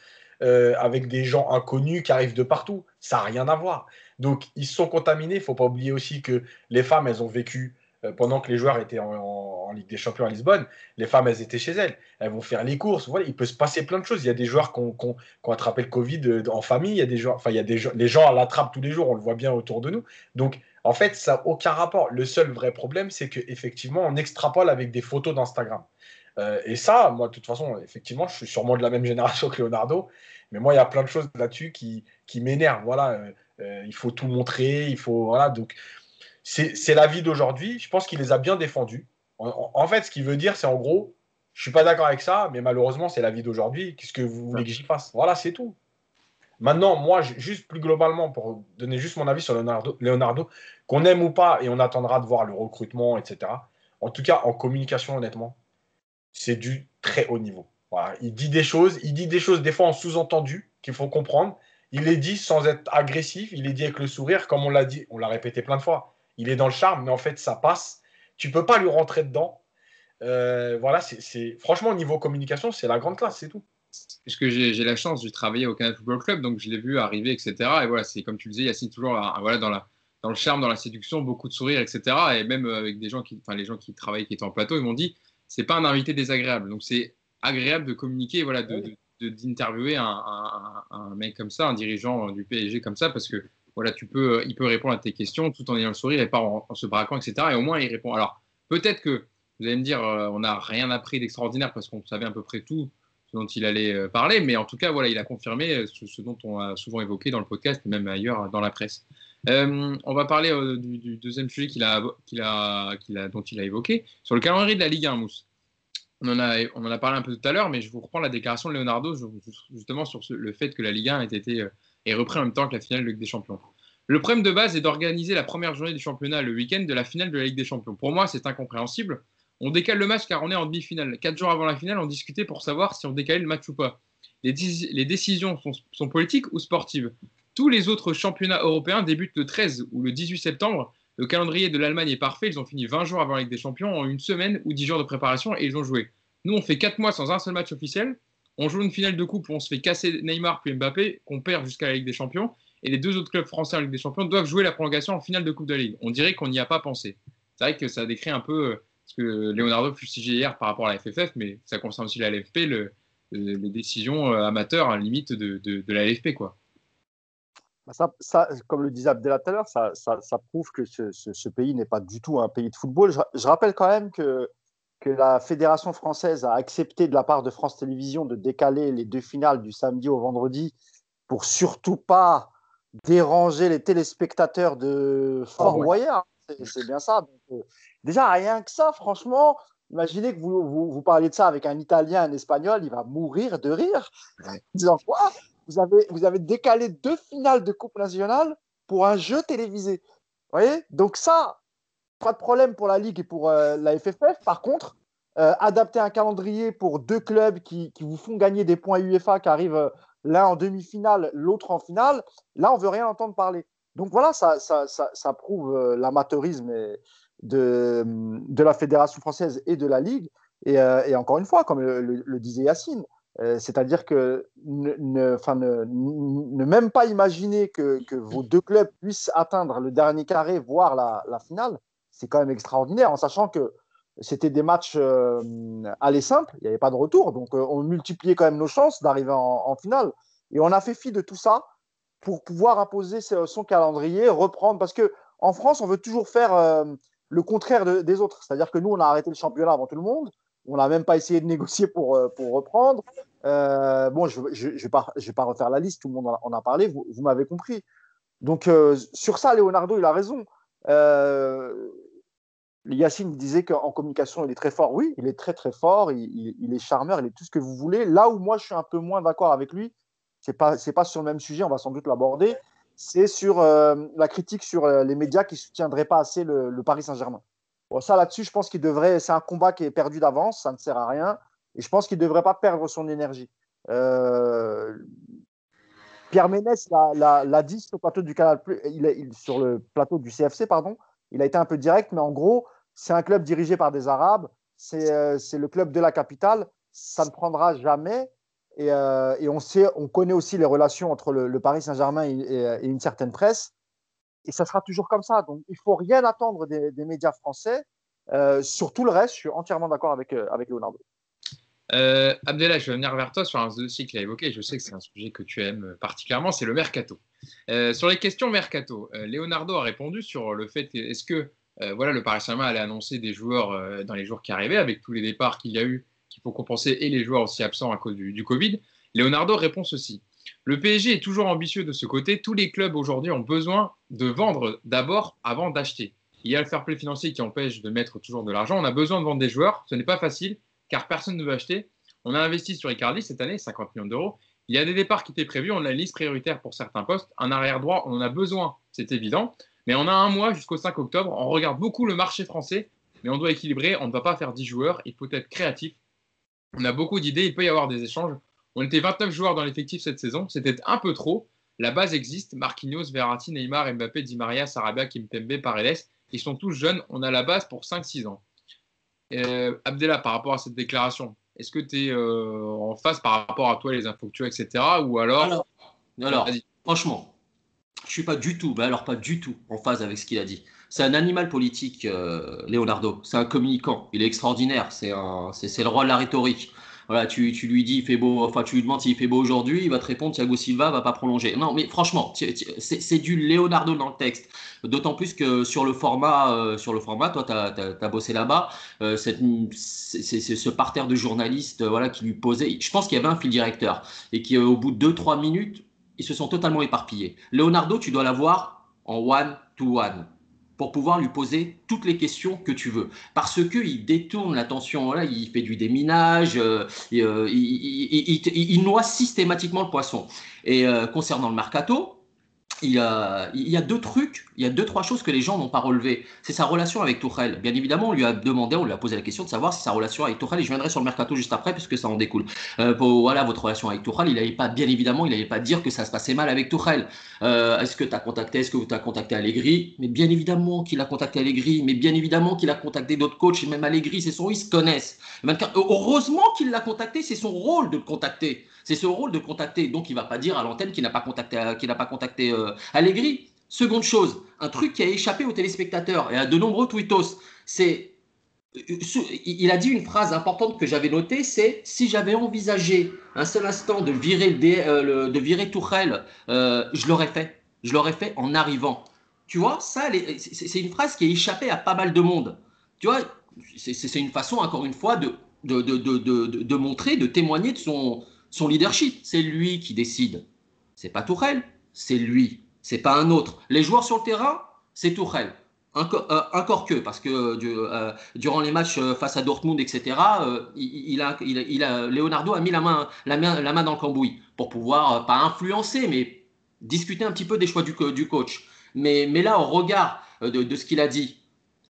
euh, avec des gens inconnus qui arrivent de partout. Ça n'a rien à voir. Donc, ils sont contaminés. Il faut pas oublier aussi que les femmes, elles ont vécu euh, pendant que les joueurs étaient en, Ligue des Champions à Lisbonne. Les femmes, elles étaient chez elles. Elles vont faire les courses. Voilà, il peut se passer plein de choses. Il y a des joueurs qui ont, attrapé le Covid euh, en famille. Il y a des joueurs, enfin, il y a des les gens l'attrapent tous les jours. On le voit bien autour de nous. Donc, en fait, ça n'a aucun rapport. Le seul vrai problème, c'est qu'effectivement, on extrapole avec des photos d'Instagram. et ça, moi, de toute façon, effectivement, je suis sûrement de la même génération que Leonardo. Mais moi, il y a plein de choses là-dessus qui, qui m'énervent. Voilà, euh, euh, il faut tout montrer, il faut. Voilà, donc, c'est la vie d'aujourd'hui. Je pense qu'il les a bien défendus. En, fait, ce qu'il veut dire, c'est en gros, je suis pas d'accord avec ça, mais malheureusement, c'est la vie d'aujourd'hui. Qu'est-ce que vous voulez que j'y fasse? Voilà, c'est tout. Maintenant, moi, juste plus globalement, pour donner juste mon avis sur Leonardo, Leonardo qu'on aime ou pas, et on attendra de voir le recrutement, etc. En tout cas, en communication, honnêtement, c'est du très haut niveau il dit des choses, il dit des choses des fois en sous-entendu qu'il faut comprendre. Il les dit sans être agressif, il les dit avec le sourire, comme on l'a dit, on l'a répété plein de fois. Il est dans le charme, mais en fait, ça passe. Tu peux pas lui rentrer dedans. Euh, voilà, c'est franchement au niveau communication, c'est la grande classe, c'est tout. Parce que j'ai la chance de travailler au Canada Football Club, donc je l'ai vu arriver, etc. Et voilà, c'est comme tu le disais, Yacine toujours voilà, dans, la, dans le charme, dans la séduction, beaucoup de sourires, etc. Et même avec des gens qui, enfin les gens qui travaillent, qui étaient en plateau, ils m'ont dit, c'est pas un invité désagréable. Donc c'est agréable de communiquer, voilà, d'interviewer un, mec comme ça, un dirigeant du PSG comme ça, parce que voilà, tu peux, il peut répondre à tes questions tout en ayant le sourire et pas en, se braquant, etc. Et au moins, il répond. Alors, peut-être que vous allez me dire, euh, on n'a rien appris d'extraordinaire parce qu'on savait à peu près tout ce dont il allait euh, parler, mais en tout cas, voilà, il a confirmé euh, ce, dont on a souvent évoqué dans le podcast, et même ailleurs dans la presse. on va parler du, deuxième sujet qu'il a, dont il a évoqué, sur le calendrier de la Ligue 1, Mousse on en, a, parlé un peu tout à l'heure, mais je vous reprends la déclaration de Leonardo justement sur le fait que la Ligue 1 ait été euh, est repris en même temps que la finale de Ligue des Champions. Le problème de base est d'organiser la première journée du championnat le week-end de la finale de la Ligue des Champions. Pour moi, c'est incompréhensible. On décale le match car on est en demi-finale. Quatre jours avant la finale, on discutait pour savoir si on décalait le match ou pas. Les, les décisions sont, sont, politiques ou sportives? Tous les autres championnats européens débutent le 13 ou le 18 septembre. Le calendrier de l'Allemagne est parfait. Ils ont fini 20 jours avant la Ligue des Champions en une semaine ou 10 jours de préparation et ils ont joué. Nous, on fait 4 mois sans un seul match officiel. On joue une finale de coupe où on se fait casser Neymar puis Mbappé, qu'on perd jusqu'à la Ligue des Champions. Et les deux autres clubs français en Ligue des Champions doivent jouer la prolongation en finale de Coupe de la Ligue. On dirait qu'on n'y a pas pensé. C'est vrai que ça décrit un peu euh, ce que Leonardo fustigé hier par rapport à la FFF, mais ça concerne aussi la LFP, le, les décisions euh, amateurs à la limite de, la LFP. Quoi. Bah, ça, comme le disait Abdella tout à l'heure, ça, prouve que ce, pays n'est pas du tout un pays de football. Je, rappelle quand même que, que la Fédération française a accepté de la part de France Télévisions de décaler les deux finales du samedi au vendredi pour surtout pas déranger les téléspectateurs de Fort oh, ouais. C'est bien ça. Donc, euh, déjà, rien que ça, franchement, imaginez que vous, vous, vous, parliez de ça avec un Italien, un Espagnol, il va mourir de rire, ouais. disant quoi? Vous avez, vous avez décalé deux finales de Coupe nationale pour un jeu télévisé. Vous voyez? Donc ça, pas de problème pour la Ligue et pour euh, la FFF. Par contre, euh, adapter un calendrier pour deux clubs qui, qui, vous font gagner des points UEFA qui arrivent euh, l'un en demi-finale, l'autre en finale, là, on veut rien entendre parler. Donc voilà, ça, ça, ça, prouve l'amateurisme de, de la Fédération française et de la Ligue. Et, encore une fois, comme le, disait Yacine, c'est-à-dire que ne, ne, ne, même pas imaginer que, que, vos deux clubs puissent atteindre le dernier carré, voire la finale, c'est quand même extraordinaire, en sachant que c'était des matchs euh, aller simples, il n'y avait pas de retour, donc euh, on multipliait quand même nos chances d'arriver en, finale. Et on a fait fi de tout ça pour pouvoir imposer son calendrier, reprendre, parce que en France, on veut toujours faire euh, le contraire de, des autres, c'est-à-dire que nous, on a arrêté le championnat avant tout le monde, on n'a même pas essayé de négocier pour, euh, pour reprendre. Bon, je ne vais, pas, refaire la liste, tout le monde en a parlé, vous, m'avez compris. Donc, sur ça, Leonardo, il a raison. Yacine disait qu'en communication, il est très fort. Oui, il est très, très fort. Il, est charmeur, il est tout ce que vous voulez. Là où moi, je suis un peu moins d'accord avec lui, ce n'est pas, pas sur le même sujet, on va sans doute l'aborder. C'est sur euh, la critique sur les médias qui ne soutiendraient pas assez le, Paris Saint-Germain. Bon, ça là-dessus, je pense qu'il devrait. C'est un combat qui est perdu d'avance, ça ne sert à rien. Et je pense qu'il ne devrait pas perdre son énergie. Euh... Pierre Ménès l'a dit sur le plateau du Canal, il, sur le plateau du CFC, pardon. Il a été un peu direct, mais en gros, c'est un club dirigé par des Arabes. C'est euh, le club de la capitale. Ça ne prendra jamais. Et, euh, et on, sait, on connaît aussi les relations entre le, Paris Saint-Germain et, une certaine presse et ça sera toujours comme ça. Donc, il faut rien attendre des, médias français. Euh, sur tout le reste, je suis entièrement d'accord avec, avec Leonardo. Abdellah, je vais venir vers toi sur un dossier qu'il a évoqué. Je sais que c'est un sujet que tu aimes particulièrement, c'est le mercato. Euh, sur les questions mercato, euh, Leonardo a répondu sur le fait est-ce que euh, voilà, le Paris Saint-Germain allait annoncer des joueurs dans les jours qui arrivaient, avec tous les départs qu'il y a eu, qu'il faut compenser, et les joueurs aussi absents à cause du, du Covid. Leonardo répond ceci le PSG est toujours ambitieux de ce côté. Tous les clubs aujourd'hui ont besoin de vendre d'abord avant d'acheter. Il y a le fair play financier qui empêche de mettre toujours de l'argent. On a besoin de vendre des joueurs. Ce n'est pas facile car personne ne veut acheter. On a investi sur Icardi cette année, 50 millions d'euros. Il y a des départs qui étaient prévus. On a une liste prioritaire pour certains postes. Un arrière droit, on en a besoin, c'est évident. Mais on a un mois jusqu'au 5 octobre. On regarde beaucoup le marché français, mais on doit équilibrer. On ne va pas faire 10 joueurs. Il faut être créatif. On a beaucoup d'idées. Il peut y avoir des échanges. On était 29 joueurs dans l'effectif cette saison. C'était un peu trop. La base existe. Marquinhos, Verratti, Neymar, Mbappé, Di Maria, Sarabia, Kimpembe, Paredes. Ils sont tous jeunes. On a la base pour 5-6 ans. Euh, Abdella, par rapport à cette déclaration, est-ce que tu es euh, en face par rapport à toi, les infos que tu as, etc. Ou alors. Alors, alors franchement, je suis pas du tout, mais alors pas du tout en phase avec ce qu'il a dit. C'est un animal politique, euh, Leonardo. C'est un communicant. Il est extraordinaire. C'est le roi de la rhétorique. Voilà, tu, tu, lui dis il fait beau, enfin tu lui demandes s'il fait beau aujourd'hui, il va te répondre Thiago Silva va pas prolonger. Non, mais franchement, c'est du Leonardo dans le texte. D'autant plus que sur le format, euh, sur le format, toi tu as, bossé là-bas, euh, c'est ce parterre de journalistes, euh, voilà, qui lui posait. Je pense qu'il y avait un fil directeur et qui au bout de 2-3 minutes, ils se sont totalement éparpillés. Leonardo, tu dois l'avoir en one to one pour pouvoir lui poser toutes les questions que tu veux. Parce qu'il détourne l'attention, là, il fait du déminage, euh, euh, il, noie systématiquement le poisson. Et euh, concernant le mercato, il y, a, deux trucs, il y a deux, trois choses que les gens n'ont pas relevées. C'est sa relation avec Tourelle. Bien évidemment, on lui a demandé, on lui a posé la question de savoir si sa relation avec Tourelle, et je viendrai sur le mercato juste après, puisque ça en découle. Euh, voilà, votre relation avec Tourelle, il n'allait pas, bien évidemment, il n'allait pas dire que ça se passait mal avec Tourelle. Euh, est-ce que tu as contacté, est-ce que tu as contacté Allegri? Mais bien évidemment qu'il a contacté Allegri, mais bien évidemment qu'il a contacté d'autres coachs, et même Allegri, c'est son, ils se connaissent. Heureusement qu'il l'a contacté, c'est son rôle de le contacter. C'est ce rôle de contacter. Donc, il ne va pas dire à l'antenne qu'il n'a pas contacté, qu'il n'a pas contacté euh, Allegri. Seconde chose, un truc qui a échappé aux téléspectateurs et à de nombreux tweetos, c'est il a dit une phrase importante que j'avais notée, c'est si j'avais envisagé un seul instant de virer, euh, de virer Tourelle, euh, je l'aurais fait. je l'aurais fait en arrivant. Tu vois, ça, c'est une phrase qui est échappée à pas mal de monde. Tu vois, c'est une façon, encore une fois, de, de, de, de montrer, de témoigner de son, son leadership. C'est lui qui décide. C'est pas Tourelle, c'est lui. C'est pas un autre. Les joueurs sur le terrain, c'est Tourelle. Encore, euh, que, parce que euh, durant les matchs euh, face à Dortmund, etc., il, a, il, Leonardo a mis la main, la, main, la main dans le cambouis pour pouvoir, pas influencer, mais discuter un petit peu des choix du, du coach. Mais, mais là, au regard de, ce qu'il a dit,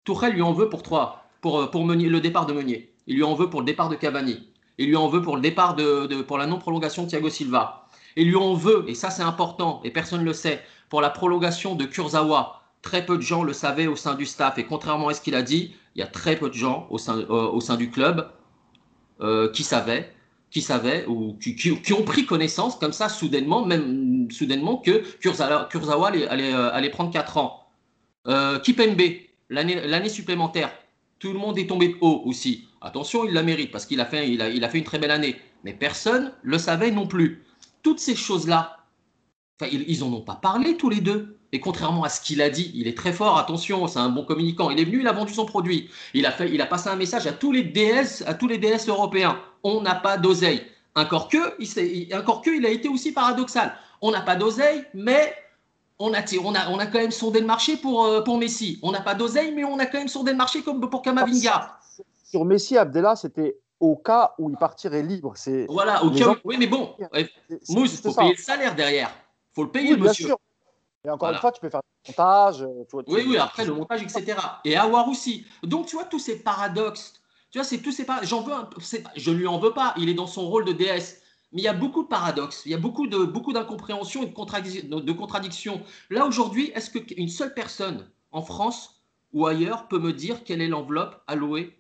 Tourelle lui en veut pour trois, pour, pour le départ de Meunier. Il lui en veut pour le départ de Cavani. Il lui en veut pour le départ de, pour la non-prolongation de Thiago Silva. Il lui en veut, et ça c'est important, et personne ne le sait, pour la prolongation de Kurzawa. Très peu de gens le savaient au sein du staff, et contrairement à ce qu'il a dit, il y a très peu de gens au sein, euh, du club euh, qui savaient, qui savaient ou qui, ont pris connaissance comme ça soudainement, même soudainement que Kurzawa, allait, euh, allait, prendre 4 ans. Kipembe, l'année supplémentaire, tout le monde est tombé haut aussi. Attention, il la mérite parce qu'il a, a fait une très belle année. Mais personne ne le savait non plus. Toutes ces choses-là, ils n'en ont pas parlé tous les deux. Et contrairement à ce qu'il a dit, il est très fort, attention, c'est un bon communicant. Il est venu, il a vendu son produit. Il a, fait, il a passé un message à tous les DS, à tous les DS européens. On n'a pas d'oseille. Encore que, il, encore que, il a été aussi paradoxal. On n'a pas d'oseille, mais on a, on, a, on a quand même sondé le marché pour, euh, pour Messi. On n'a pas d'oseille, mais on a quand même sondé le marché comme pour Kamavinga. Sur Messi, Abdella, c'était au cas où il partirait libre. Voilà, au cas où. Oui, mais bon, Mousse, il faut payer le salaire derrière. Faut le payer, oui, monsieur. Sûr. Et encore une fois, tu peux faire du montage. Euh, oui, oui, après le montage, etc. Et avoir aussi. Donc, tu vois, tous ces paradoxes. Tu vois, c'est tous ces paradoxes. J'en veux un... Je lui en veux pas. Il est dans son rôle de DS. Mais il y a beaucoup de paradoxes, il y a beaucoup de beaucoup d'incompréhension et de, de contradictions. Là aujourd'hui, est-ce qu'une seule personne en France ou ailleurs peut me dire quelle est l'enveloppe allouée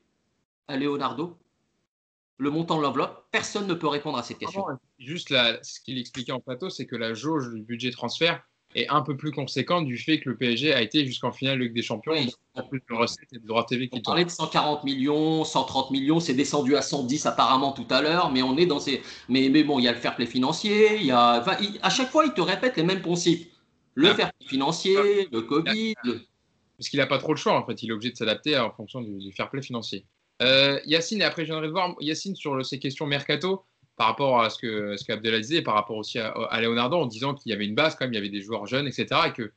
à Leonardo? Le montant de l'enveloppe Personne ne peut répondre à cette question. juste ce qu'il expliquait en plateau, c'est que la jauge du budget transfert est un peu plus conséquente du fait que le PSG a été jusqu'en finale Ligue des Champions. Oui. En plus de recettes et de droits TV qui On parlait de 140 millions, 130 millions, c'est descendu à 110 apparemment tout à l'heure, mais on est dans ces. Mais, mais bon, il y a le fair play financier, il y a. Enfin, à chaque fois, il te répète les mêmes principes. Le ah. fair play financier, le Covid. Parce qu'il n'a pas trop le choix, en fait. Il est obligé de s'adapter en fonction du, fair play financier. Euh, Yacine, et après, j'aimerais voir Yacine sur ces questions mercato par rapport à ce que ce qu'Abdel disait, par rapport aussi à, Leonardo, en disant qu'il y avait une base quand même, il y avait des joueurs jeunes, etc. Et qu'il euh,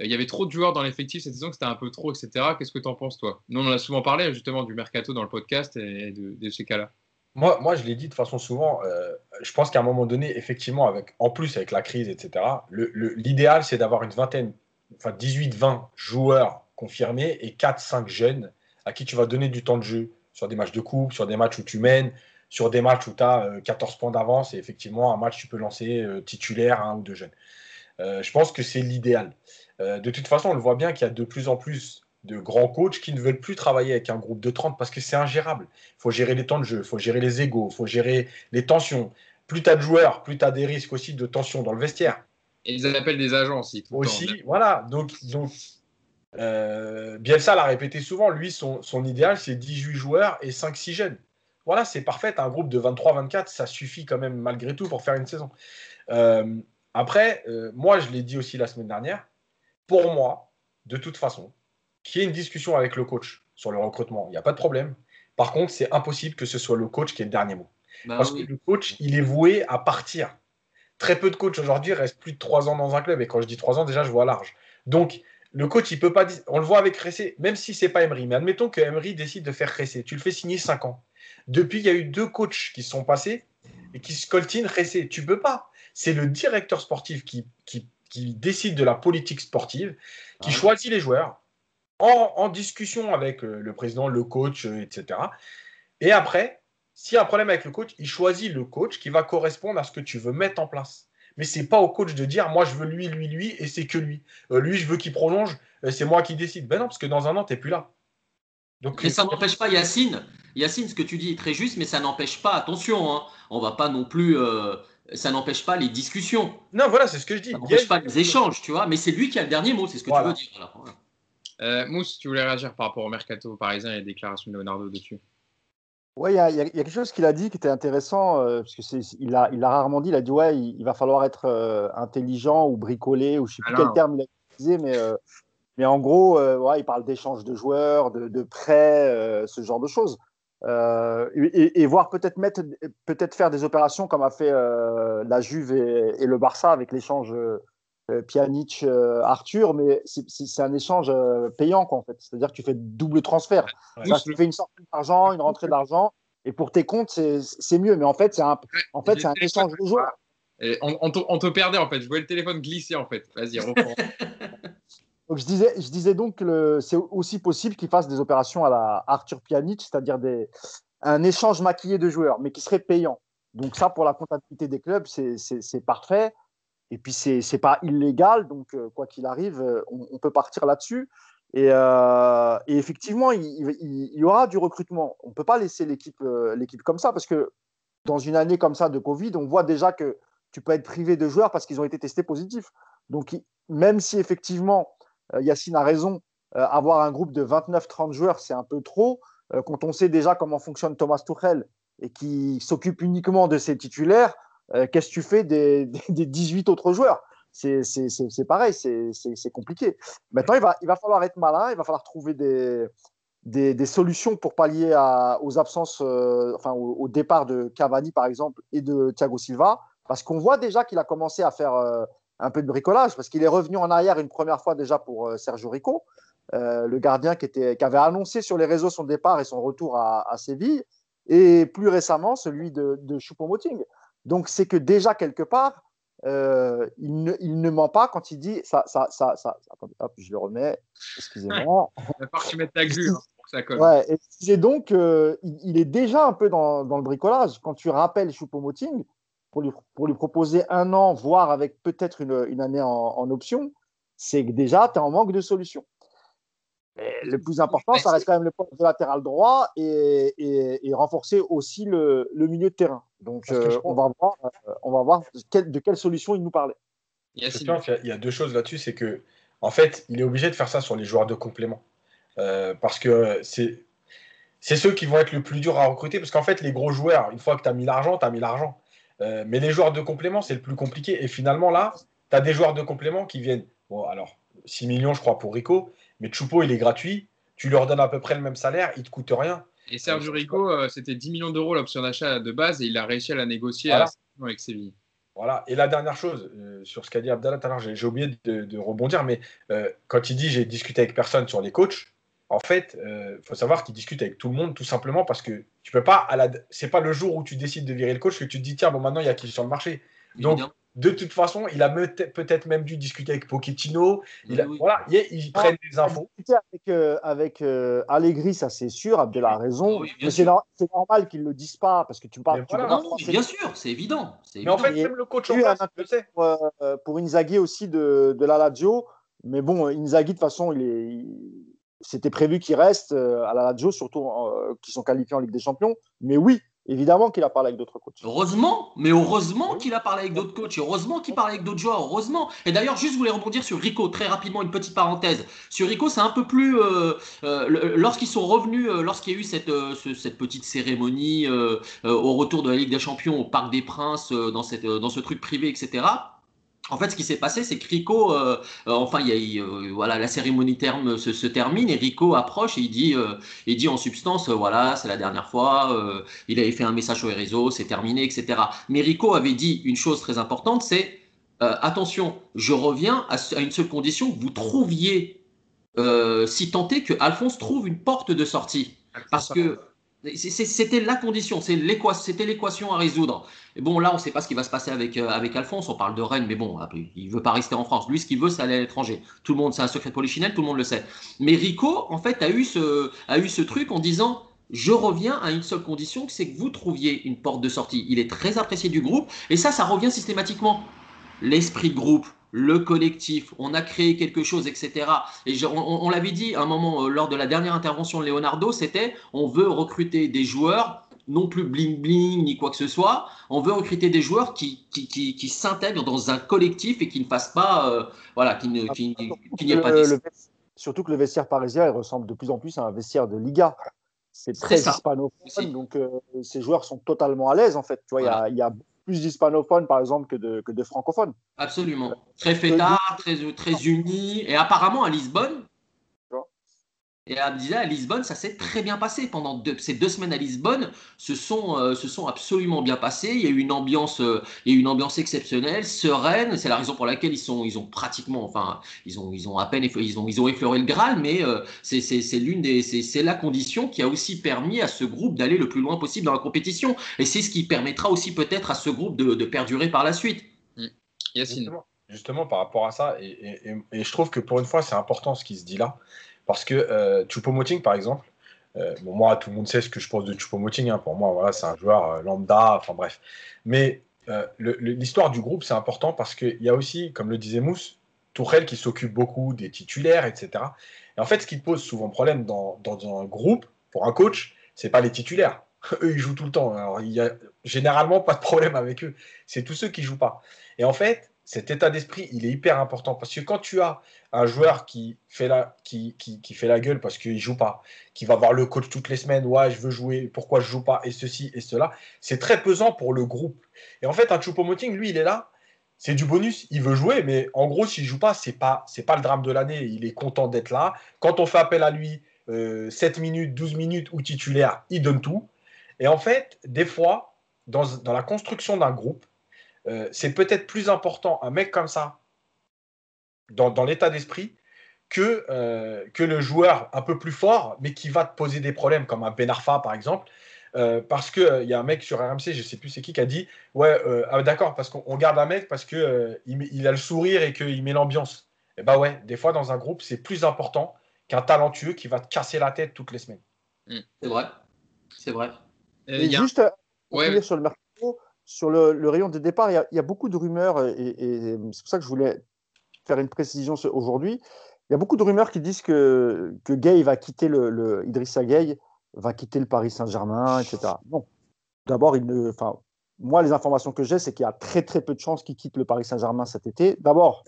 il y avait trop de joueurs dans l'effectif cette saison, que c'était un peu trop, etc. Qu'est-ce que tu en penses, toi? Nous, on en a souvent parlé justement du mercato dans le podcast et de, ces cas-là. Moi, moi, je l'ai dit de façon souvent, euh, je pense qu'à un moment donné, effectivement, avec, en plus avec la crise, etc., l'idéal, c'est d'avoir une vingtaine, enfin 18-20 joueurs confirmés et 4-5 jeunes à qui tu vas donner du temps de jeu sur des matchs de coupe, sur des matchs où tu mènes, sur des matchs où tu as 14 points d'avance et effectivement, un match, tu peux lancer euh, titulaire un ou deux jeunes. Euh, je pense que c'est l'idéal. Euh, de toute façon, on le voit bien qu'il y a de plus en plus de grands coachs qui ne veulent plus travailler avec un groupe de 30 parce que c'est ingérable. Il faut gérer les temps de jeu, il faut gérer les égaux, il faut gérer les tensions. Plus tu as de joueurs, plus tu as des risques aussi de tension dans le vestiaire. Et ils appellent des agents aussi. aussi, voilà. Donc, donc Bielsa l'a répété souvent, lui, son, son idéal, c'est 18 joueurs et 5-6 jeunes. Voilà, c'est parfait. Un groupe de 23-24, ça suffit quand même malgré tout pour faire une saison. Euh, après, euh, moi, je l'ai dit aussi la semaine dernière, pour moi, de toute façon, qu'il y ait une discussion avec le coach sur le recrutement, il n'y a pas de problème. Par contre, c'est impossible que ce soit le coach qui ait le dernier mot. Bah Parce que le coach, il est voué à partir. Très peu de coachs aujourd'hui restent plus de trois ans dans un club. Et quand je dis trois ans, déjà, je vois large. Donc, le coach, il peut pas. On le voit avec Ressé, même si c'est pas Emery. Mais admettons que Emery décide de faire Ressé. Tu le fais signer cinq ans. Depuis, il y a eu deux coachs qui sont passés et qui scoltinent Ressé. Tu peux pas. C'est le directeur sportif qui, qui, décide de la politique sportive, qui choisit les joueurs en, discussion avec le président, le coach, etc. Et après, s'il y a un problème avec le coach, il choisit le coach qui va correspondre à ce que tu veux mettre en place. Mais c'est pas au coach de dire moi je veux lui, lui, lui et c'est que lui. Euh, lui, je veux qu'il prolonge, c'est moi qui décide. Ben non, parce que dans un an, tu n'es plus là. Donc, mais ça n'empêche pas Yacine. Yacine, ce que tu dis est très juste, mais ça n'empêche pas, attention, hein, on va pas non plus. Euh, ça n'empêche pas les discussions. Non, voilà, c'est ce que je dis. Ça n'empêche pas les échanges, tu vois, mais c'est lui qui a le dernier mot, c'est ce que tu veux dire. Euh, Mousse, tu voulais réagir par rapport au mercato parisien et les déclarations de Leonardo dessus Oui, il y, a quelque chose qu'il a dit qui était intéressant, euh, parce que il a, il a rarement dit, il a dit ouais, il, va falloir être euh, intelligent ou bricolé, ou je ne sais plus quel terme il a utilisé, mais, euh, mais en gros, ouais, il parle d'échange de joueurs, de, de prêts, ce genre de choses. Et, et, voir peut-être mettre, peut-être faire des opérations comme a fait la Juve et, et, le Barça avec l'échange Pjanic, euh, Arthur, mais c'est un échange euh, payant, quoi, en fait. C'est-à-dire que tu fais double transfert. tu fais une sortie d'argent, une rentrée d'argent, et pour tes comptes, c'est mieux. Mais en fait, c'est un, en fait, un échange de joueurs. on, te, perdait, en fait. Je voyais le téléphone glisser, en fait. Vas-y, reprends. donc, je disais, je disais donc que c'est aussi possible qu'il fasse des opérations à la Arthur Pjanic, c'est-à-dire un échange maquillé de joueurs, mais qui serait payant. Donc ça, pour la comptabilité des clubs, c'est parfait. Et puis, ce n'est pas illégal, donc euh, quoi qu'il arrive, euh, on, peut partir là-dessus. Et, euh, effectivement, il, y aura du recrutement. On ne peut pas laisser l'équipe comme ça, parce que dans une année comme ça de Covid, on voit déjà que tu peux être privé de joueurs parce qu'ils ont été testés positifs. Donc, même si effectivement, Yacine a raison, avoir un groupe de 29-30 joueurs, c'est un peu trop. quand on sait déjà comment fonctionne Thomas Tuchel et qui s'occupe uniquement de ses titulaires, euh, qu'est-ce que tu fais des, des, 18 autres joueurs? C'est pareil, c'est compliqué. Maintenant, il va, il va falloir être malin, il va falloir trouver des, des, des solutions pour pallier à, aux absences, euh, enfin au, départ de Cavani par exemple et de Thiago Silva, parce qu'on voit déjà qu'il a commencé à faire euh, un peu de bricolage, parce qu'il est revenu en arrière une première fois déjà pour Sergio Rico, le gardien qui, était, qui avait annoncé sur les réseaux son départ et son retour à, Séville, et plus récemment celui de, de Choupo-Moting. Donc, c'est que déjà, quelque part, euh, il, ne, il, ne, ment pas quand il dit ça, ça, ça, ça. Attendez, hop, je le remets. Excusez-moi. Il va falloir que tu mettes ta glu hein, pour que ça colle. Ouais, et donc, euh, il, est déjà un peu dans, dans, le bricolage. Quand tu rappelles Choupo-Moting, pour lui, pour lui proposer un an, voire avec peut-être une, une, année en, en option, c'est que déjà, tu es en manque de solutions le plus important, ça reste quand même le poste de latéral droit et, renforcer aussi le, milieu de terrain. Donc, euh, on, va voir, euh, on va voir de quelle, solution il nous parlait. Il y, a, deux choses là-dessus. C'est que, en fait, il est obligé de faire ça sur les joueurs de complément. Euh, parce que c'est. C'est ceux qui vont être le plus dur à recruter parce qu'en fait, les gros joueurs, une fois que tu as mis l'argent, tu as mis l'argent. mais les joueurs de complément, c'est le plus compliqué. Et finalement, là, tu as des joueurs de complément qui viennent. Bon, alors, 6 millions, je crois, pour Rico. Mais Choupo, il est gratuit. Tu leur donnes à peu près le même salaire, il ne te coûte rien. Et Sergio Rico, euh, c'était 10 millions d'euros l'option d'achat de base et il a réussi à la négocier avec Séville. Voilà. Et la dernière chose, euh, sur ce qu'a dit Abdallah tout à l'heure, j'ai oublié de, rebondir, mais euh, quand il dit j'ai discuté avec personne sur les coachs, en fait, il faut savoir qu'il discute avec tout le monde tout simplement parce que tu peux pas, à la... c'est pas le jour où tu décides de virer le coach que tu te dis tiens, bon, maintenant il y a qui sur le marché. Donc, de toute façon, il a peut-être même dû discuter avec Pochettino. Il Voilà, ils prennent des infos. Avec, euh, avec euh, Allegri, ça c'est sûr, Abdel a raison. mais c'est normal qu'ils ne le disent pas parce que tu parles. bien sûr, c'est évident, Mais en fait, même le coach en place, le sait. Pour, euh, pour, Inzaghi aussi de, de la Lazio. Mais bon, Inzaghi, de toute façon, il est. C'était prévu qu'il reste à la Lazio, surtout qui sont qualifiés en Ligue des Champions. Mais oui, Évidemment qu'il a parlé avec d'autres coachs. Heureusement, mais heureusement qu'il a parlé avec d'autres coachs, heureusement qu'il parle avec d'autres joueurs, heureusement. Et d'ailleurs, juste je voulais rebondir sur Rico, très rapidement, une petite parenthèse. Sur Rico, c'est un peu plus. Euh, euh, lorsqu'ils sont revenus, euh, lorsqu'il y a eu cette, cette petite cérémonie au retour de la Ligue des Champions au Parc des Princes, dans, cette, dans ce truc privé, etc. En fait, ce qui s'est passé, c'est que Rico, euh, euh, enfin, il y a, euh, voilà, la cérémonie terme se, termine et Rico approche et il dit, il dit en substance, voilà, c'est la dernière fois, il avait fait un message sur les réseaux, c'est terminé, etc. Mais Rico avait dit une chose très importante, c'est attention, je reviens à, à, une seule condition, vous trouviez, si est que Alphonse trouve une porte de sortie, parce que c'était la condition, c'était l'équation à résoudre. Bon, là, on ne sait pas ce qui va se passer avec, euh, avec Alphonse. On parle de Rennes, mais bon, il ne veut pas rester en France. Lui, ce qu'il veut, c'est aller à l'étranger. Tout le monde, c'est un secret polichinelle, tout le monde le sait. Mais Rico, en fait, a eu ce, a eu ce truc en disant je reviens à une seule condition, c'est que vous trouviez une porte de sortie. Il est très apprécié du groupe, et ça, ça revient systématiquement. L'esprit de groupe, le collectif, on a créé quelque chose, etc. Et on, l'avait dit à un moment euh, lors de la dernière intervention de Leonardo, c'était on veut recruter des joueurs non plus bling bling ni quoi que ce soit. On veut recruter des joueurs qui, qui, s'intègrent dans un collectif et qui ne fassent pas, euh, voilà, qui n'y ait pas Surtout que le vestiaire parisien il ressemble de plus en plus à un vestiaire de Liga. c'est très hispanophone, donc ces joueurs sont totalement à l'aise en fait. Tu vois, il y, a, plus d'hispanophones par exemple que de, que de francophones. Absolument. Très fêtard, très, très unis. Et apparemment à Lisbonne, et à Lisbonne, ça s'est très bien passé. Pendant ces deux semaines à Lisbonne, se sont, euh, se sont absolument bien passées. Il y a eu une ambiance, euh, il y a une ambiance exceptionnelle, sereine. C'est la raison pour laquelle ils, sont, ils ont pratiquement, enfin, ils ont, ils ont à peine ils ont, ils ont effleuré le Graal, mais euh, c'est l'une des, c'est la condition qui a aussi permis à ce groupe d'aller le plus loin possible dans la compétition. Et c'est ce qui permettra aussi peut-être à ce groupe de, de, perdurer par la suite. Mmh. Justement, justement, par rapport à ça, et, et, et je trouve que pour une fois, c'est important ce qui se dit là. Parce que euh, Choupo-Moting, par exemple, euh, moi, tout le monde sait ce que je pense de Choupo-Moting. Hein. Pour moi, voilà, c'est un joueur euh, lambda, enfin bref. Mais l'histoire du groupe, c'est important parce qu'il y a aussi, comme le disait Mousse, Tourelle qui s'occupe beaucoup des titulaires, etc. Et en fait, ce qui pose souvent problème dans, dans un groupe, pour un coach, c'est pas les titulaires. eux, ils jouent tout le temps. Alors, il y a généralement pas de problème avec eux. C'est tous ceux qui jouent pas. Et en fait, cet état d'esprit, il est hyper important parce que quand tu as un joueur qui fait la, qui, qui, fait la gueule parce qu'il joue pas, qui va voir le coach toutes les semaines, ouais, je veux jouer, pourquoi je joue pas, et ceci et cela, c'est très pesant pour le groupe. Et en fait, un Choupo-Moting, lui, il est là, c'est du bonus, il veut jouer, mais en gros, s'il joue pas, c'est pas, pas le drame de l'année, il est content d'être là. Quand on fait appel à lui, 7 euh, minutes, 12 minutes ou titulaire, il donne tout. Et en fait, des fois, dans, dans la construction d'un groupe, euh, c'est peut-être plus important un mec comme ça, dans, l'état d'esprit, que, euh, que le joueur un peu plus fort, mais qui va te poser des problèmes, comme un Ben Arfa par exemple. Euh, parce qu'il il y a un mec sur RMC, je ne sais plus c'est qui, qui a dit Ouais, ah, d'accord, parce qu'on garde un mec parce qu'il il a le sourire et qu'il met l'ambiance. Et eh bah ouais, des fois dans un groupe, c'est plus important qu'un talentueux qui va te casser la tête toutes les semaines. Hmm. C'est vrai. C'est vrai. Et, juste ouais. sur le mercato, sur le, rayon de départ, il y, a, beaucoup de rumeurs, et, c'est pour ça que je voulais faire une précision aujourd'hui. Il y a beaucoup de rumeurs qui disent que, que Gay va quitter le, Idrissa Gay va quitter le Paris Saint-Germain, etc. Bon, d'abord, enfin, moi, les informations que j'ai, c'est qu'il y a très très peu de chances qu'il quitte le Paris Saint-Germain cet été. D'abord,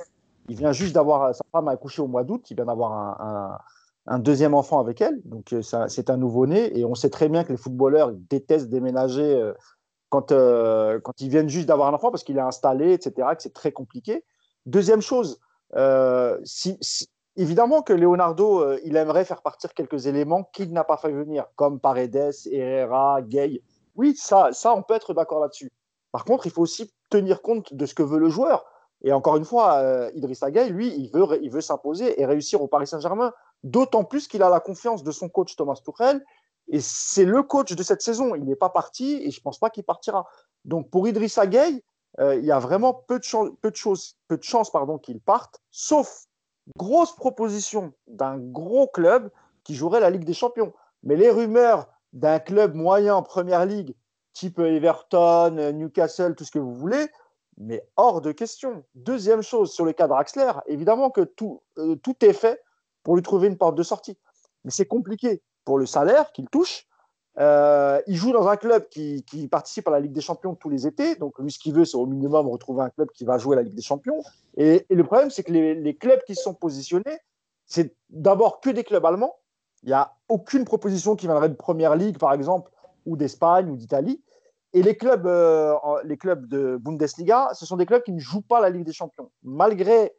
il vient juste d'avoir sa femme a accouché au mois d'août, il vient d'avoir un, un, deuxième enfant avec elle, donc euh, c'est un nouveau-né, et on sait très bien que les footballeurs détestent déménager euh, quand, euh, quand ils viennent juste d'avoir un enfant parce qu'il est installé, etc., que c'est très compliqué. Deuxième chose, euh, évidemment que Leonardo, euh, il aimerait faire partir quelques éléments qu'il n'a pas fait venir, comme Paredes, Herrera, Gay. Oui, ça, ça, on peut être d'accord là-dessus. Par contre, il faut aussi tenir compte de ce que veut le joueur. Et encore une fois, Idrissa Gueye, lui, il veut, il veut s'imposer et réussir au Paris Saint-Germain, d'autant plus qu'il a la confiance de son coach Thomas Tuchel et c'est le coach de cette saison. Il n'est pas parti et je ne pense pas qu'il partira. Donc pour Idrissa Gueye, euh, il y a vraiment peu de, choses, chances qu'il parte, sauf grosse proposition d'un gros club qui jouerait la Ligue des Champions. Mais les rumeurs d'un club moyen en Première Ligue, type Everton, Newcastle, tout ce que vous voulez, mais hors de question. Deuxième chose, sur le cas Draxler, évidemment que euh, tout est fait pour lui trouver une porte de sortie. Mais c'est compliqué pour le salaire qu'il touche. Euh, il joue dans un club qui, participe à la Ligue des Champions tous les étés. Donc, lui, ce qu'il veut, c'est au minimum retrouver un club qui va jouer la Ligue des Champions. Et, le problème, c'est que les, clubs qui sont positionnés, c'est d'abord que des clubs allemands. Il n'y a aucune proposition qui viendrait de Première Ligue, par exemple, ou d'Espagne ou d'Italie. Et les clubs, euh, les clubs de Bundesliga, ce sont des clubs qui ne jouent pas la Ligue des Champions. Malgré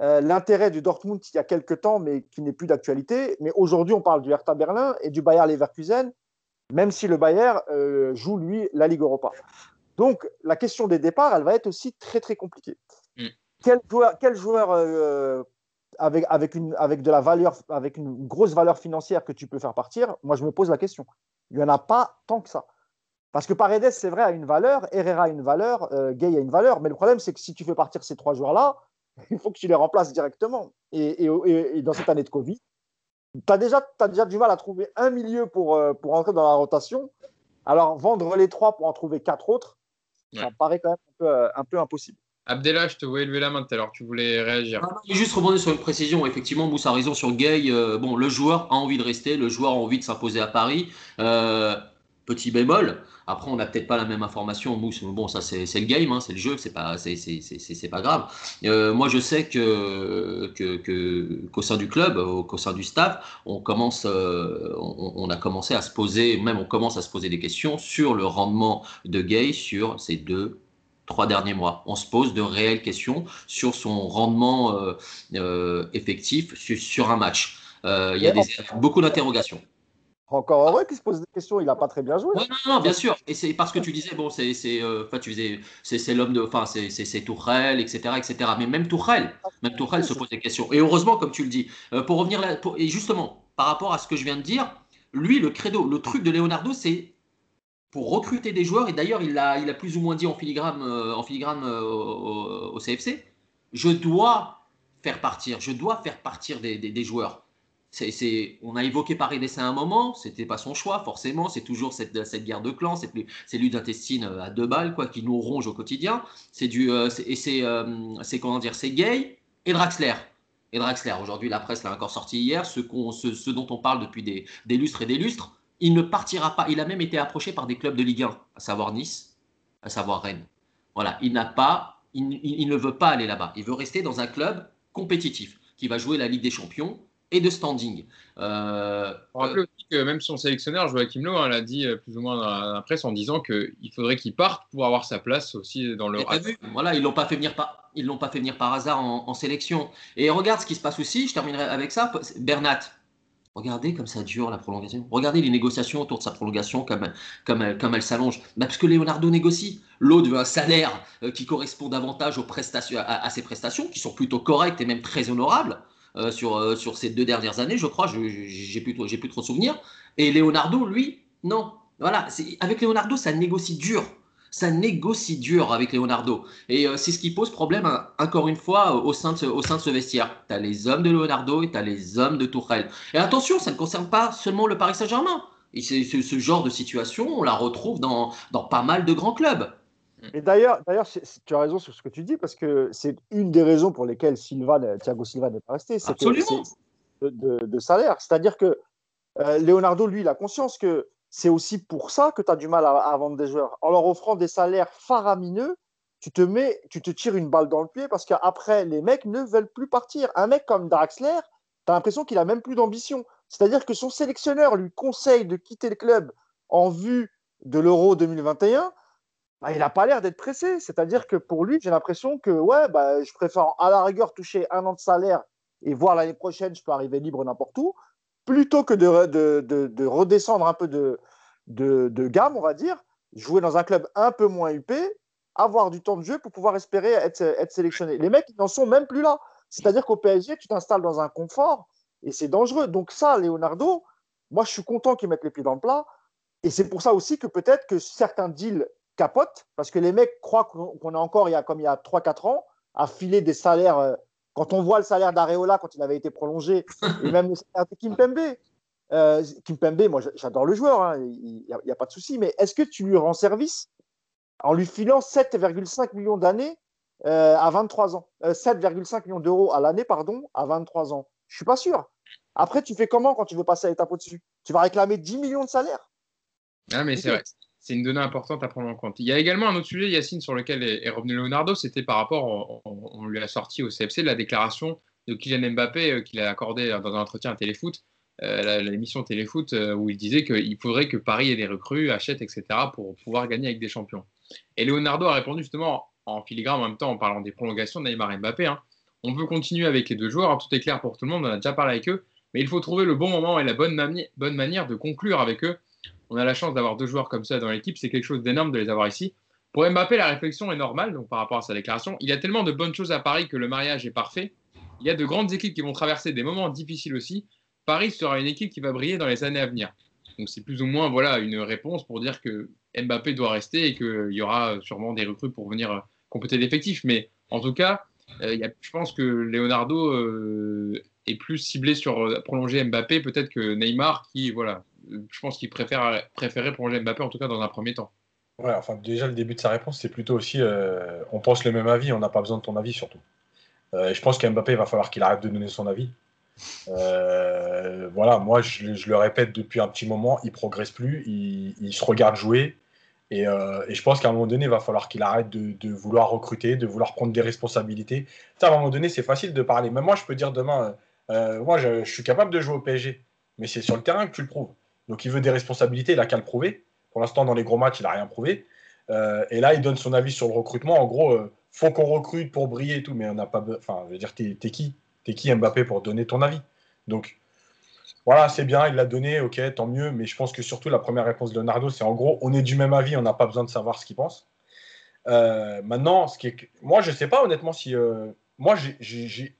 euh, l'intérêt du Dortmund il y a quelques temps, mais qui n'est plus d'actualité. Mais aujourd'hui, on parle du Hertha Berlin et du Bayer Leverkusen, même si le Bayer euh, joue, lui, la Ligue Europa. Donc, la question des départs, elle va être aussi très, très compliquée. Mm. Quel joueur, quel joueur euh, avec, avec, une, avec, de la valeur, avec une grosse valeur financière que tu peux faire partir Moi, je me pose la question. Il n'y en a pas tant que ça. Parce que Paredes, c'est vrai, a une valeur, Herrera a une valeur, Gay a une valeur, mais le problème, c'est que si tu fais partir ces trois joueurs-là, il faut que tu les remplaces directement. Et, dans cette année de Covid, tu as déjà, as déjà du mal à trouver un milieu pour, euh, pour entrer dans la rotation. Alors, vendre les trois pour en trouver quatre autres, ça paraît quand même un peu, euh, un peu impossible. Abdella, je te voyais lever la main tout à l'heure, tu voulais réagir. Ah, juste rebondir sur une précision, effectivement, Moussa a raison sur Gay. Euh, bon, le joueur a envie de rester, le joueur a envie de s'imposer à Paris. Petit bémol, après on n'a peut-être pas la même information, Mousse, bon ça c'est le game, hein, c'est le jeu, c'est pas, c'est pas grave. Euh, moi je sais que qu'au que, sein du club, qu'au sein du staff, on, commence, euh, on, a commencé à se poser, même on commence à se poser des questions sur le rendement de Gay sur ces deux, trois derniers mois. On se pose de réelles questions sur son rendement euh, effectif sur, sur, un match. Il y a des, beaucoup d'interrogations. Encore heureux qu'il se pose des questions, il n'a pas très bien joué. non, non, bien sûr. Et c'est parce que tu disais, bon, c'est euh, l'homme de. Enfin, c'est Tourelle, etc., etc. Mais même Tourelle, même Tourelle se pose des questions. Et heureusement, comme tu le dis, euh, pour revenir là, et justement, par rapport à ce que je viens de dire, lui, le credo, le truc de Leonardo, c'est pour recruter des joueurs, et d'ailleurs, il a, il a plus ou moins dit en filigrane, euh, en filigrane au, CFC, je dois faire partir, je dois faire partir des, des joueurs on a évoqué Paredes à un moment, c'était pas son choix forcément, c'est toujours cette, guerre de clans, cette cellule d'intestine euh, à deux balles quoi, qui nous ronge au quotidien. Euh, euh, c'est comment dire, c'est Gay et Draxler. Et Draxler, aujourd'hui la presse l'a encore sorti hier, ce, dont on parle depuis des, lustres et des lustres, il ne partira pas. Il a même été approché par des clubs de Ligue 1, à savoir Nice, à savoir Rennes. Voilà, il n'a pas, il ne veut pas aller là-bas. Il veut rester dans un club compétitif qui va jouer la Ligue des Champions et de standing. Euh, On rappelle aussi que même son sélectionneur, Joachim Lowe, hein, l'a dit euh, plus ou moins dans la presse en disant qu'il faudrait qu'il parte pour avoir sa place aussi dans le. Voilà, ils l'ont pas fait venir par, ils l'ont pas fait venir par hasard en, sélection. Et regarde ce qui se passe aussi. Je terminerai avec ça. Bernat. Regardez comme ça dure la prolongation. Regardez les négociations autour de sa prolongation, comme, comme, comme elle s'allonge. Bah, parce que Leonardo négocie. L'autre veut un salaire euh, qui correspond davantage aux prestations, à ses prestations, qui sont plutôt correctes et même très honorables. Euh, sur, euh, sur ces deux dernières années, je crois. J'ai plus, plus trop de souvenirs. Et Leonardo, lui, non. Voilà, avec Leonardo, ça négocie dur. Ça négocie dur avec Leonardo. Et euh, c'est ce qui pose problème, encore une fois, au sein de ce, au sein de ce vestiaire. Tu as les hommes de Leonardo et tu as les hommes de Tourelle. Et attention, ça ne concerne pas seulement le Paris Saint-Germain. Et ce genre de situation, on la retrouve dans, dans pas mal de grands clubs. Et d'ailleurs, d'ailleurs, tu as raison sur ce que tu dis, parce que c'est une des raisons pour lesquelles Silva, Thiago Silva n'est pas resté, c'est de, de, salaire. C'est-à-dire que euh, Leonardo, lui, il a conscience que c'est aussi pour ça que tu as du mal à, vendre des joueurs. En leur offrant des salaires faramineux, tu te, mets, tu te tires une balle dans le pied parce qu'après, les mecs ne veulent plus partir. Un mec comme Draxler, tu as l'impression qu'il a même plus d'ambition. C'est-à-dire que son sélectionneur lui conseille de quitter le club en vue de l'Euro 2021 bah, il n'a pas l'air d'être pressé. C'est-à-dire que pour lui, j'ai l'impression que ouais, bah, je préfère à la rigueur toucher un an de salaire et voir l'année prochaine, je peux arriver libre n'importe où, plutôt que de, de, de, redescendre un peu de, de, gamme, on va dire, jouer dans un club un peu moins huppé, avoir du temps de jeu pour pouvoir espérer être, être sélectionné. Les mecs, ils n'en sont même plus là. C'est-à-dire qu'au PSG, tu t'installes dans un confort et c'est dangereux. Donc ça, Leonardo, moi, je suis content qu'ils mettent les pieds dans le plat. Et c'est pour ça aussi que peut-être que certains deals capote parce que les mecs croient qu'on est encore, il y a, comme il y a 3-4 ans, à filer des salaires. Euh, quand on voit le salaire d'Areola quand il avait été prolongé, et même le salaire de Kimpembe. Euh, Kimpembe, moi j'adore le joueur, hein, il n'y a, pas de souci, mais est-ce que tu lui rends service en lui filant 7,5 millions d'années euh, à 23 ans 7,5 millions d'euros à l'année, pardon, à 23 ans? Je suis pas sûr. Après, tu fais comment quand tu veux passer à l'étape au-dessus Tu vas réclamer 10 millions de salaire Ah, mais c'est vrai c'est une donnée importante à prendre en compte. Il y a également un autre sujet, Yacine, sur lequel est, revenu Leonardo, c'était par rapport, on, lui a sorti au CFC la déclaration de Kylian Mbappé euh, qu'il a accordé dans un entretien à Téléfoot, euh, l'émission Téléfoot, euh, où il disait qu'il faudrait que Paris ait des recrues, achète, etc., pour pouvoir gagner avec des champions. Et Leonardo a répondu justement en filigrane en même temps en parlant des prolongations de Neymar et Mbappé. Hein. On veut continuer avec les deux joueurs, hein, tout est clair pour tout le monde, on a déjà parlé avec eux, mais il faut trouver le bon moment et la bonne, bonne manière de conclure avec eux on a la chance d'avoir deux joueurs comme ça dans l'équipe. C'est quelque chose d'énorme de les avoir ici. Pour Mbappé, la réflexion est normale donc par rapport à sa déclaration. Il y a tellement de bonnes choses à Paris que le mariage est parfait. Il y a de grandes équipes qui vont traverser des moments difficiles aussi. Paris sera une équipe qui va briller dans les années à venir. Donc c'est plus ou moins voilà une réponse pour dire que Mbappé doit rester et qu'il y aura sûrement des recrues pour venir compléter l'effectif. Mais en tout cas, euh, je pense que Leonardo euh, est plus ciblé sur euh, prolonger Mbappé peut-être que Neymar qui voilà je pense qu'il préfère, préférait prolonger Mbappé, en tout cas dans un premier temps. Ouais, enfin, déjà, le début de sa réponse, c'est plutôt aussi euh, on pense le même avis, on n'a pas besoin de ton avis surtout. Euh, je pense qu'Mbappé, il va falloir qu'il arrête de donner son avis. Euh, voilà, moi, je, le répète depuis un petit moment, il progresse plus, il, se regarde jouer. Et, je pense qu'à un moment donné, il va falloir qu'il arrête de, vouloir recruter, de vouloir prendre des responsabilités. à un moment donné, c'est facile de parler. Même moi, je peux dire demain, moi, je, suis capable de jouer au PSG, mais c'est sur le terrain que tu le prouves. Donc, il veut des responsabilités, il n'a qu'à le prouver. Pour l'instant, dans les gros matchs, il n'a rien prouvé. et là, il donne son avis sur le recrutement. En gros, faut qu'on recrute pour briller et tout, mais on n'a pas. Enfin, je veux dire, t'es qui? T'es qui Mbappé pour donner ton avis? Donc, voilà, c'est bien, il l'a donné, ok, tant mieux, mais je pense que surtout la première réponse de Leonardo, c'est en gros, on est du même avis, on n'a pas besoin de savoir ce qu'il pense. Euh, maintenant, ce qui est... moi, je ne sais pas honnêtement si. Euh, moi, j'ai.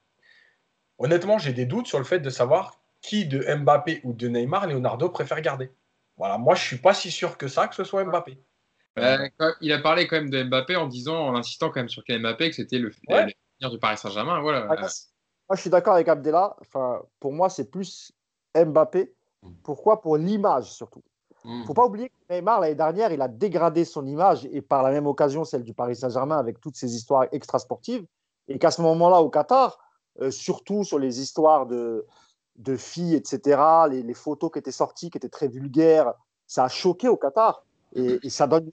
Honnêtement, j'ai des doutes sur le fait de savoir qui de Mbappé ou de Neymar Leonardo préfère garder. Voilà, moi, je ne suis pas si sûr que ça, que ce soit Mbappé. Euh, il a parlé quand même de Mbappé en disant, en insistant quand même sur Mbappé, que c'était le ouais. du Paris Saint-Germain. Voilà. Ah, moi, je suis d'accord avec Abdella. Enfin, pour moi, c'est plus Mbappé. Mm. Pourquoi? Pour l'image surtout. Il mm. ne faut pas oublier que Neymar, l'année dernière, il a dégradé son image et par la même occasion celle du Paris Saint-Germain avec toutes ces histoires extrasportives. Et qu'à ce moment-là, au Qatar, euh, surtout sur les histoires de, de filles, etc., les, photos qui étaient sorties, qui étaient très vulgaires, ça a choqué au Qatar. Et, ça donne.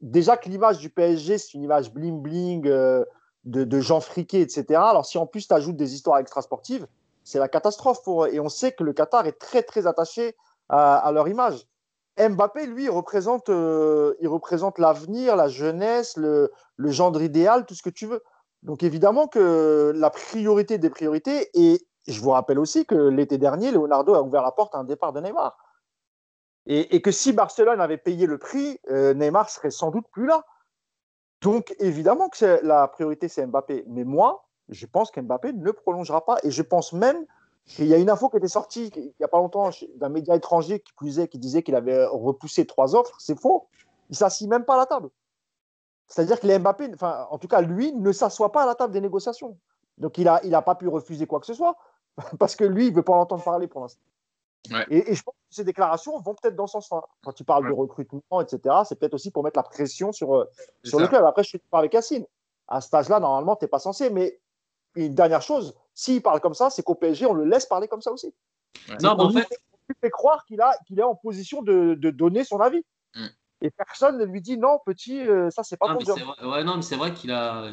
déjà que l'image du PSG, c'est une image bling-bling. Euh, de, gens friqués, etc. Alors, si en plus tu ajoutes des histoires extrasportives, c'est la catastrophe pour eux. Et on sait que le Qatar est très, très attaché à, leur image. Mbappé, lui, il représente, euh, il représente l'avenir, la jeunesse, le, le gendre idéal, tout ce que tu veux. Donc, évidemment que la priorité des priorités, et je vous rappelle aussi que l'été dernier, Leonardo a ouvert la porte à un départ de Neymar. Et, que si Barcelone avait payé le prix, euh, Neymar serait sans doute plus là. Donc, évidemment que la priorité, c'est Mbappé. Mais moi, je pense qu'Mbappé ne prolongera pas. Et je pense même qu'il y a une info qui était sortie il n'y a pas longtemps d'un média étranger qui, disait qu'il avait repoussé trois offres. C'est faux. Il ne s'assit même pas à la table. C'est-à-dire que les Mbappé, enfin, en tout cas, lui, ne s'assoit pas à la table des négociations. Donc, il n'a il a pas pu refuser quoi que ce soit parce que lui, il ne veut pas entendre parler pour l'instant. Et, je pense que ces déclarations vont peut-être dans ce sens-là. Quand tu parles de recrutement, etc., c'est peut-être aussi pour mettre la pression sur, euh, sur le club. Après, je suis pas avec Yacine. À cet âge-là, normalement, tu n'es pas censé. Mais une dernière chose, s'il parle comme ça, c'est qu'au PSG, on le laisse parler comme ça aussi. Non, mais en fait. On fait croire qu'il qu'il est en position de, de donner son avis. Mm. Et personne ne lui dit non, petit, euh, ça, c'est pas ton job. Ouais, non, mais c'est vrai qu'il a,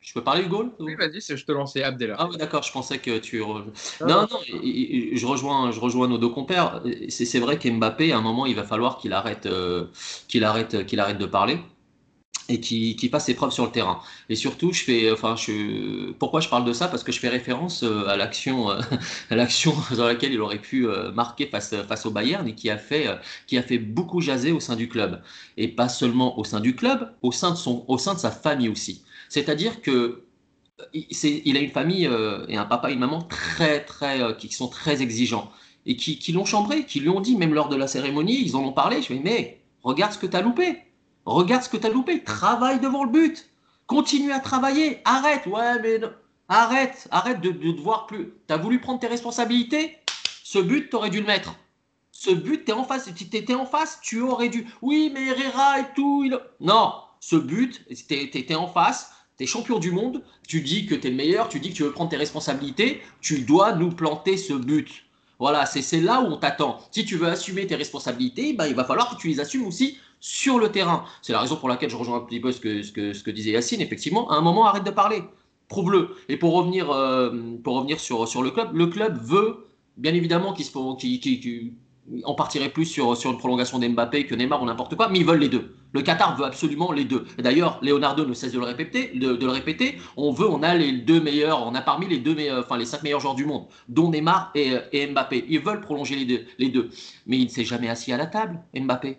je peux parler, Hugo Oui, vas-y, je te lançais Abdella. Ah oui, d'accord, je pensais que tu. Non, non, je, rejoins, je rejoins nos deux compères. C'est vrai qu'Mbappé, à un moment, il va falloir qu'il arrête, euh, qu'il arrête, qu'il arrête de parler et qu'il fasse ses preuves sur le terrain. Et surtout, je fais, enfin, je, pourquoi je parle de ça? Parce que je fais référence euh, à l'action, euh, à l'action dans laquelle il aurait pu marquer face, face au Bayern et qui a fait, qui a fait beaucoup jaser au sein du club. Et pas seulement au sein du club, au sein de son, au sein de sa famille aussi. C'est-à-dire que il a une famille euh, et un papa et une maman très, très, euh, qui sont très exigeants et qui, l'ont chambré, qui lui ont dit, même lors de la cérémonie, ils en ont parlé. Je lui ai dit, mais regarde ce que tu as loupé. Regarde ce que tu as loupé. Travaille devant le but. Continue à travailler. Arrête. Ouais, mais arrête. Arrête de, de voir plus. Tu as voulu prendre tes responsabilités? Ce but, tu aurais dû le mettre. Ce but, tu es en face. Tu étais en face, tu aurais dû. Oui, mais Herrera et tout. Non, ce but, tu étais en face champion du monde, tu dis que tu es le meilleur, tu dis que tu veux prendre tes responsabilités, tu dois nous planter ce but. Voilà, c'est là où on t'attend. Si tu veux assumer tes responsabilités, ben, il va falloir que tu les assumes aussi sur le terrain. C'est la raison pour laquelle je rejoins un petit peu ce que, ce que, ce que disait Yacine. Effectivement, à un moment, arrête de parler. Prouve-le. Et pour revenir, euh, pour revenir sur, sur le club, le club veut, bien évidemment, qu'il qu on partirait plus sur, sur une prolongation d'Mbappé que Neymar ou n'importe quoi, mais ils veulent les deux. Le Qatar veut absolument les deux. D'ailleurs, Leonardo ne cesse de le répéter. De, le répéter. On veut, on a les deux meilleurs, on a parmi les deux meilleurs, enfin les cinq meilleurs joueurs du monde, dont Neymar et, Mbappé. Ils veulent prolonger les deux, les deux. Mais il ne s'est jamais assis à la table, Mbappé.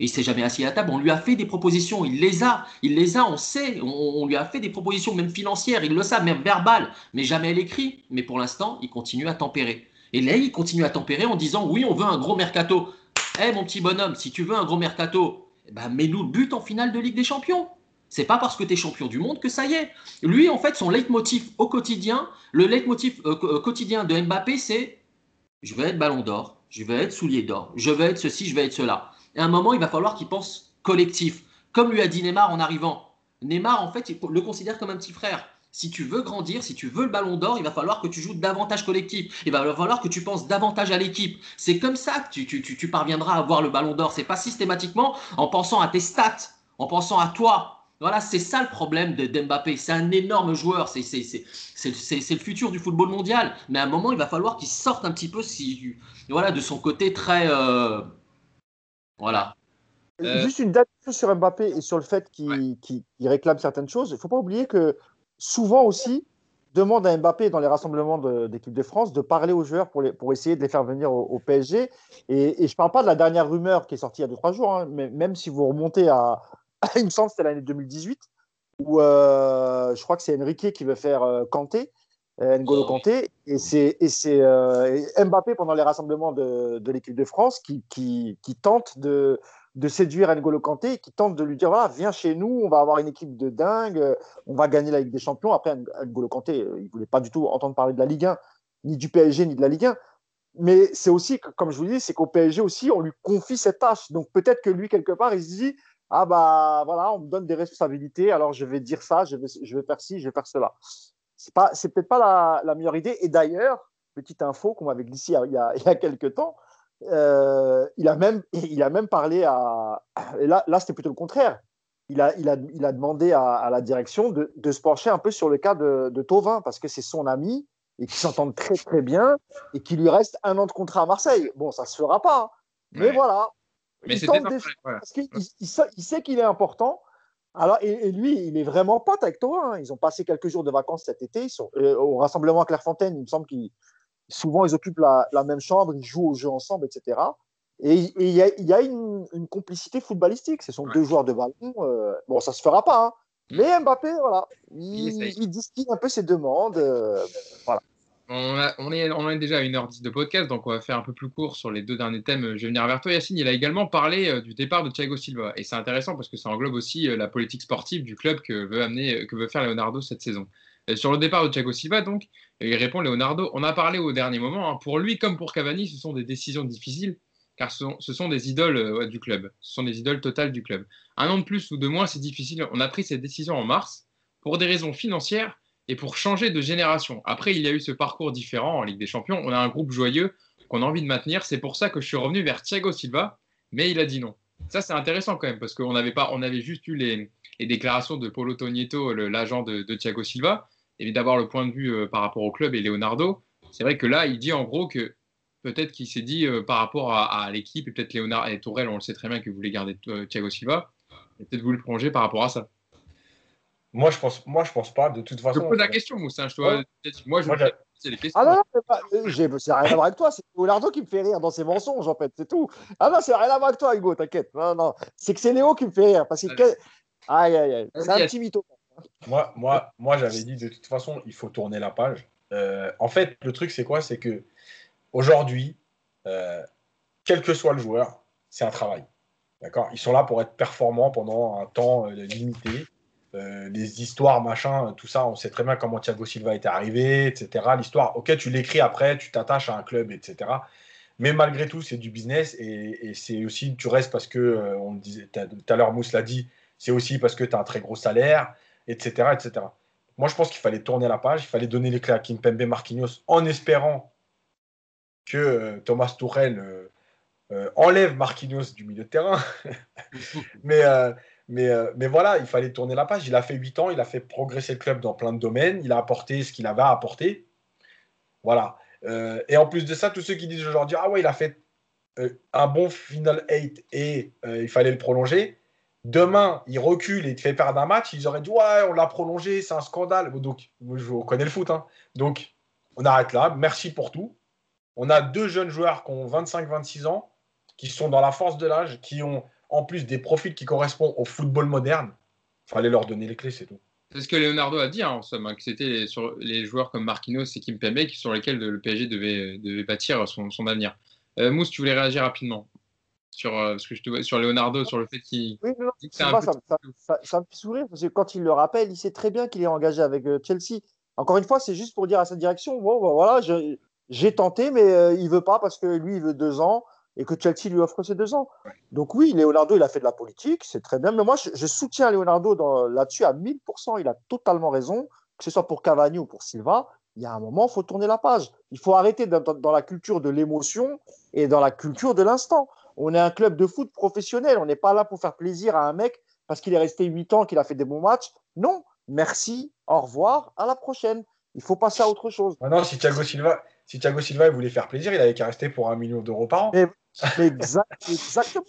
Il s'est jamais assis à la table. On lui a fait des propositions. Il les a. Il les a. On sait. On, lui a fait des propositions, même financières. Il le sait, même verbales, mais jamais à l'écrit. Mais pour l'instant, il continue à tempérer. Et là, il continue à tempérer en disant oui, on veut un gros mercato. Eh mon petit bonhomme, si tu veux un gros mercato, eh ben, mets-nous le but en finale de Ligue des Champions. C'est pas parce que tu es champion du monde que ça y est. Lui, en fait, son leitmotiv au quotidien, le leitmotiv euh, euh, quotidien de Mbappé, c'est je vais être ballon d'or, je vais être soulier d'or, je vais être ceci, je vais être cela. Et à un moment, il va falloir qu'il pense collectif. Comme lui a dit Neymar en arrivant. Neymar, en fait, il le considère comme un petit frère. Si tu veux grandir, si tu veux le ballon d'or, il va falloir que tu joues davantage collectif. Il va falloir que tu penses davantage à l'équipe. C'est comme ça que tu, parviendras à avoir le ballon d'or. C'est pas systématiquement en pensant à tes stats, en pensant à toi. Voilà, c'est ça le problème de Mbappé. C'est un énorme joueur. C'est le futur du football mondial. Mais à un moment, il va falloir qu'il sorte un petit peu si, voilà, de son côté très. Euh, voilà. Euh, Juste une date sur Mbappé et sur le fait qu'il réclame certaines choses. Il ne faut pas oublier que souvent aussi, demande à Mbappé dans les rassemblements d'équipe de, France de parler aux joueurs pour, pour essayer de les faire venir au, PSG. Et, je ne parle pas de la dernière rumeur qui est sortie il y a 2-3 jours, hein, mais même si vous remontez à, il me semble, c'était l'année 2018, où euh, je crois que c'est Enrique qui veut faire euh, Kanté, euh, N'Golo Kanté, et c'est Mbappé pendant les rassemblements de, de l'équipe de France qui, qui tente de, de séduire N'Golo Kanté, qui tente de lui dire voilà, viens chez nous, on va avoir une équipe de dingue, on va gagner la Ligue des Champions. Après, N'Golo Kanté, il ne voulait pas du tout entendre parler de la Ligue 1, ni du PSG, ni de la Ligue 1. Mais c'est aussi, comme je vous dis, c'est qu'au PSG aussi, on lui confie cette tâche. Donc peut-être que lui, quelque part, il se dit ah bah voilà, on me donne des responsabilités, alors je vais dire ça, je vais, je vais faire ci, je vais faire cela. C'est pas, c'est peut-être pas la, la, meilleure idée. Et d'ailleurs, petite info qu'on m'avait glissée il y a, il y a quelques temps, euh, il, a même, il a même parlé à. Et là, là c'était plutôt le contraire. Il a, il a, il a demandé à, la direction de, de, se pencher un peu sur le cas de, de Tovin, parce que c'est son ami et qui s'entendent très très bien et qu'il lui reste un an de contrat à Marseille. Bon, ça se fera pas, hein. mais voilà. Mais il, parce qu'il il, sait qu'il est important. Alors, et, lui, il est vraiment pote avec Tovin. Hein. Ils ont passé quelques jours de vacances cet été. Ils sont, euh, au rassemblement à Clairefontaine, il me semble qu'il souvent ils occupent la, même chambre, ils jouent au jeu ensemble, etc. Et il y a, une, complicité footballistique. Ce sont deux joueurs de ballon. Euh, bon, ça se fera pas, hein. mm. mais Mbappé, voilà, il, il, distille un peu ses demandes. Euh, voilà. On, on, est, on est déjà à 1h10 de podcast, donc on va faire un peu plus court sur les deux derniers thèmes. Je vais venir vers toi, Yacine. Il a également parlé euh, du départ de Thiago Silva. Et c'est intéressant parce que ça englobe aussi la politique sportive du club que veut, amener, que veut faire Leonardo cette saison. Sur le départ de Thiago Silva, donc, il répond Leonardo, on a parlé au dernier moment, hein. pour lui comme pour Cavani, ce sont des décisions difficiles, car ce sont, des idoles euh, du club, ce sont des idoles totales du club. Un an de plus ou de moins, c'est difficile. On a pris cette décision en mars pour des raisons financières et pour changer de génération. Après, il y a eu ce parcours différent en Ligue des Champions. On a un groupe joyeux qu'on a envie de maintenir. C'est pour ça que je suis revenu vers Thiago Silva, mais il a dit non. Ça, c'est intéressant quand même, parce qu'on avait, pas, on avait juste eu les, déclarations de Paulo Togneto, l'agent de Thiago Silva et d'avoir le point de vue euh, par rapport au club et Leonardo, c'est vrai que là, il dit en gros que peut-être qu'il s'est dit euh, par rapport à, l'équipe, et peut-être Léonard et Tourelle, on le sait très bien que vous voulez garder euh, Thiago Silva, et peut-être vous le prolonger par rapport à ça. Moi, je pense, moi, je pense pas. De toute façon. Je pose la question, Moussa. Je dois, Moi, je moi, les questions. Ah non, c'est rien à voir avec toi. C'est Leonardo qui me fait rire dans ses mensonges, en fait. C'est tout. Ah non, c'est rien à voir avec toi, Hugo. T'inquiète. Non, non. C'est que c'est Léo qui me fait rire. Parce que. Aïe, aïe, aïe. C'est un petit mytho. Moi, moi, moi j'avais dit de toute façon, il faut tourner la page. Euh, en fait, le truc, c'est quoi? C'est que aujourd'hui, euh, quel que soit le joueur, c'est un travail. D'accord? Ils sont là pour être performants pendant un temps euh, limité. les histoires, machin, tout ça, on sait très bien comment Thiago Silva était arrivé, etc. L'histoire, ok, tu l'écris après, tu t'attaches à un club, etc. Mais malgré tout, c'est du business et, et c'est aussi, tu restes parce que, on disait, tout à l'heure, Mousse l'a dit, c'est aussi parce que tu as un très gros salaire, etc.. Moi, je pense qu'il fallait tourner la page, il fallait donner les clés à Kimpembe Marquinhos en espérant que euh, Thomas Tourel euh, euh, enlève Marquinhos du milieu de terrain. mais, mais, mais voilà, il fallait tourner la page. Il a fait 8 ans, il a fait progresser le club dans plein de domaines, il a apporté ce qu'il avait à apporter. Voilà. et en plus de ça, tous ceux qui disent aujourd'hui, ah ouais, il a fait un bon final 8 et il fallait le prolonger, Demain, il recule et te fait perdre un match, ils auraient dit Ouais, on l'a prolongé, c'est un scandale. Donc, je connais le foot. Hein. Donc, on arrête là. Merci pour tout. On a deux jeunes joueurs qui ont 25-26 ans, qui sont dans la force de l'âge, qui ont en plus des profils qui correspondent au football moderne. Fallait leur donner les clés, c'est tout. C'est ce que Leonardo a dit, hein, en somme, hein, que c'était sur les joueurs comme Marquinhos et Kimpembe sur lesquels le PSG devait, devait bâtir son, avenir. Euh, Mousse, tu voulais réagir rapidement sur, euh, que je te sur Leonardo, sur le fait qu'il. Oui, ça, me fait sourire parce que quand il le rappelle, il sait très bien qu'il est engagé avec euh, Chelsea. Encore une fois, c'est juste pour dire à sa direction bon, ben voilà, j'ai tenté, mais euh, il veut pas parce que lui, il veut deux ans et que Chelsea lui offre ses deux ans. Donc, oui, Leonardo, il a fait de la politique, c'est très bien. Mais moi, je, soutiens Leonardo là-dessus à 1000%. Il a totalement raison. que ce soit pour Cavani ou pour Silva, il y a un moment, il faut tourner la page. Il faut arrêter dans, dans la culture de l'émotion et dans la culture de l'instant. On est un club de foot professionnel. On n'est pas là pour faire plaisir à un mec parce qu'il est resté 8 ans, qu'il a fait des bons matchs. Non, merci, au revoir, à la prochaine. Il faut passer à autre chose. non, si Thiago Silva, si Thiago Silva voulait faire plaisir, il avait qu'à rester pour un million d'euros par an. exactement.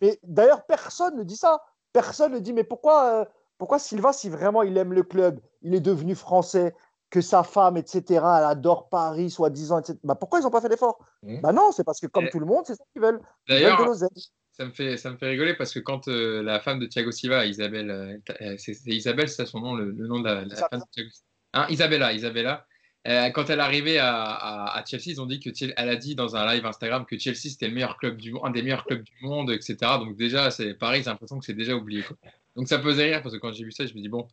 Mais, d'ailleurs, personne ne dit ça. Personne ne dit, mais pourquoi, euh, pourquoi Silva, si vraiment il aime le club, il est devenu français, que sa femme, etc., elle adore Paris, soi-disant, etc. Bah, pourquoi ils n'ont pas fait l'effort? Mmh. Bah non, c'est parce que comme tout le monde, c'est ça qu'ils veulent. D'ailleurs, ça me fait ça me fait rigoler parce que quand euh, la femme de Thiago Silva, Isabelle, euh, euh, c'est Isabelle, c'est son nom, le, nom de la, femme de Thiago hein, Isabella, Isabella. quand elle est arrivée à, Chelsea, ils ont dit que elle a dit dans un live Instagram que Chelsea c'était le meilleur club du un des meilleurs clubs du monde, etc. Donc déjà, c'est pareil, j'ai l'impression que c'est déjà oublié. Donc ça faisait rire parce que quand j'ai vu ça, je me dis bon,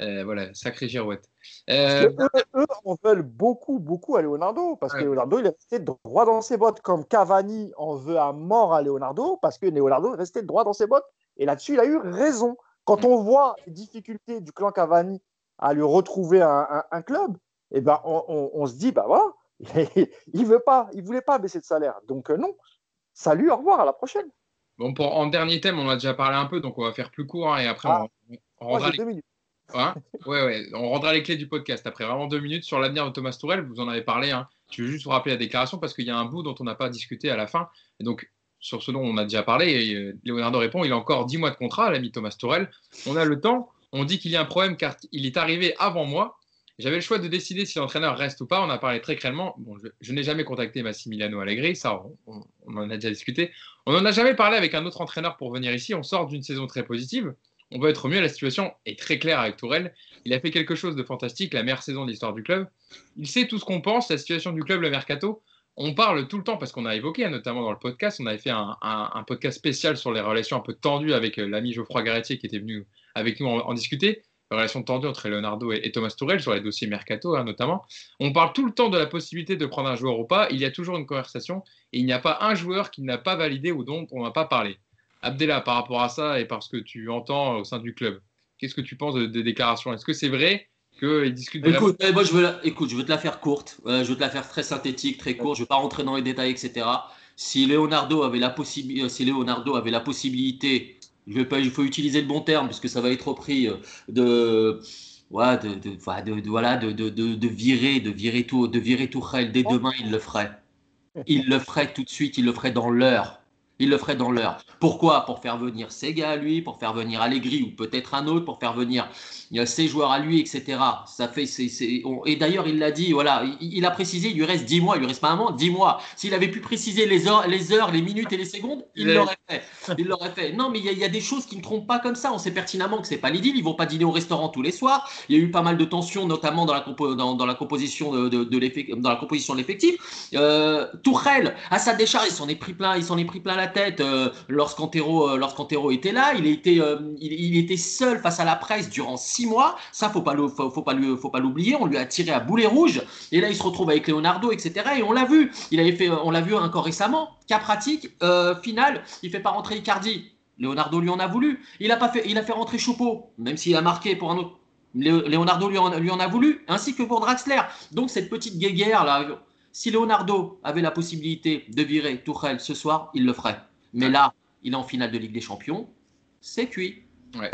euh, voilà, sacré girouette. Euh... Eux, en veulent beaucoup, beaucoup à Leonardo, parce que Leonardo, il est resté droit dans ses bottes, comme Cavani en veut à mort à Leonardo, parce que Leonardo est resté droit dans ses bottes. Et là-dessus, il a eu raison. Quand on voit les difficultés du clan Cavani à lui retrouver un, club, et eh ben, on, se dit, bah voilà, il veut pas, il voulait pas baisser de salaire. Donc euh, non, salut, au revoir, à la prochaine. Bon, pour, en dernier thème, on a déjà parlé un peu, donc on va faire plus court, hein, et après, ah. on, on, deux minutes. Hein ouais, on rendra les clés du podcast après vraiment deux minutes sur l'avenir de Thomas Tourel. Vous en avez parlé. Hein. Je veux juste vous rappeler la déclaration parce qu'il y a un bout dont on n'a pas discuté à la fin. Et donc, sur ce dont on a déjà parlé, et euh, Leonardo répond il a encore 10 mois de contrat, l'ami Thomas Tourel. On a le temps. On dit qu'il y a un problème car il est arrivé avant moi. J'avais le choix de décider si l'entraîneur reste ou pas. On a parlé très clairement. Bon, je, n'ai jamais contacté Massimiliano Allegri, ça, on, on, en a déjà discuté. On n'en a jamais parlé avec un autre entraîneur pour venir ici. On sort d'une saison très positive on va être mieux. La situation est très claire avec Tourelle. Il a fait quelque chose de fantastique, la meilleure saison de l'histoire du club. Il sait tout ce qu'on pense, la situation du club, le mercato. On parle tout le temps parce qu'on a évoqué, notamment dans le podcast, on avait fait un, podcast spécial sur les relations un peu tendues avec euh, l'ami Geoffroy Garretier qui était venu avec nous en, discuter. Les relations tendues entre Leonardo et, Thomas Tourelle sur les dossiers mercato, hein, notamment. On parle tout le temps de la possibilité de prendre un joueur ou pas. Il y a toujours une conversation et il n'y a pas un joueur qui n'a pas validé ou dont on n'a pas parlé. Abdella, par rapport à ça et parce que tu entends au sein du club, qu'est-ce que tu penses des déclarations? Est-ce que c'est vrai qu'ils discutent de écoute, moi, je veux écoute, je veux te la faire courte, euh, je veux te la faire très synthétique, très courte, je ne veux pas rentrer dans les détails, etc. Si Leonardo avait la, possibilité, euh, si Leonardo avait la possibilité, je vais pas, il faut utiliser le bon terme puisque ça va être repris, euh, de, ouais, de, de, voilà, de, de, de, virer, de virer tout, de virer tout dès demain, il le ferait. Il le ferait tout de suite, il le ferait dans l'heure. Il le ferait dans l'heure. Pourquoi? Pour faire venir Sega à lui, pour faire venir Allegri ou peut-être un autre, pour faire venir ses joueurs à lui, etc. Ça fait, Et d'ailleurs, il l'a dit, voilà, il, a précisé, il lui reste 10 mois, il lui reste pas un mois, 10 mois. S'il avait pu préciser les heures, les heures, les minutes et les secondes, il l'aurait fait. Il l'aurait fait. Non, mais il y, a, des choses qui ne trompent pas comme ça. On sait pertinemment que c'est pas l'idylle. Ils vont pas dîner au restaurant tous les soirs. Il y a eu pas mal de tensions, notamment dans la, dans, la composition de, de, dans la composition de l'effectif. Euh, Tourelle, à sa décharge, il s'en est pris plein, il s'en est pris plein la tête euh, lorsqu'Antero, euh, était là. Il était, euh, il, était seul face à la presse durant six mois. Ça, faut pas faut, pas l'oublier. On lui a tiré à boulet rouge. Et là, il se retrouve avec Leonardo, etc. Et on l'a vu. Il avait fait, on l'a vu encore récemment. Cas pratique, final, il fait pas rentrer Icardi. Leonardo lui en a voulu. Il a pas fait, il a fait rentrer Choupeau, même s'il a marqué pour un autre. Leonardo lui en, lui en a voulu, ainsi que pour Draxler. Donc cette petite guéguerre là, si Leonardo avait la possibilité de virer Tourelle ce soir, il le ferait. Mais là, il est en finale de Ligue des Champions, c'est cuit. Ouais.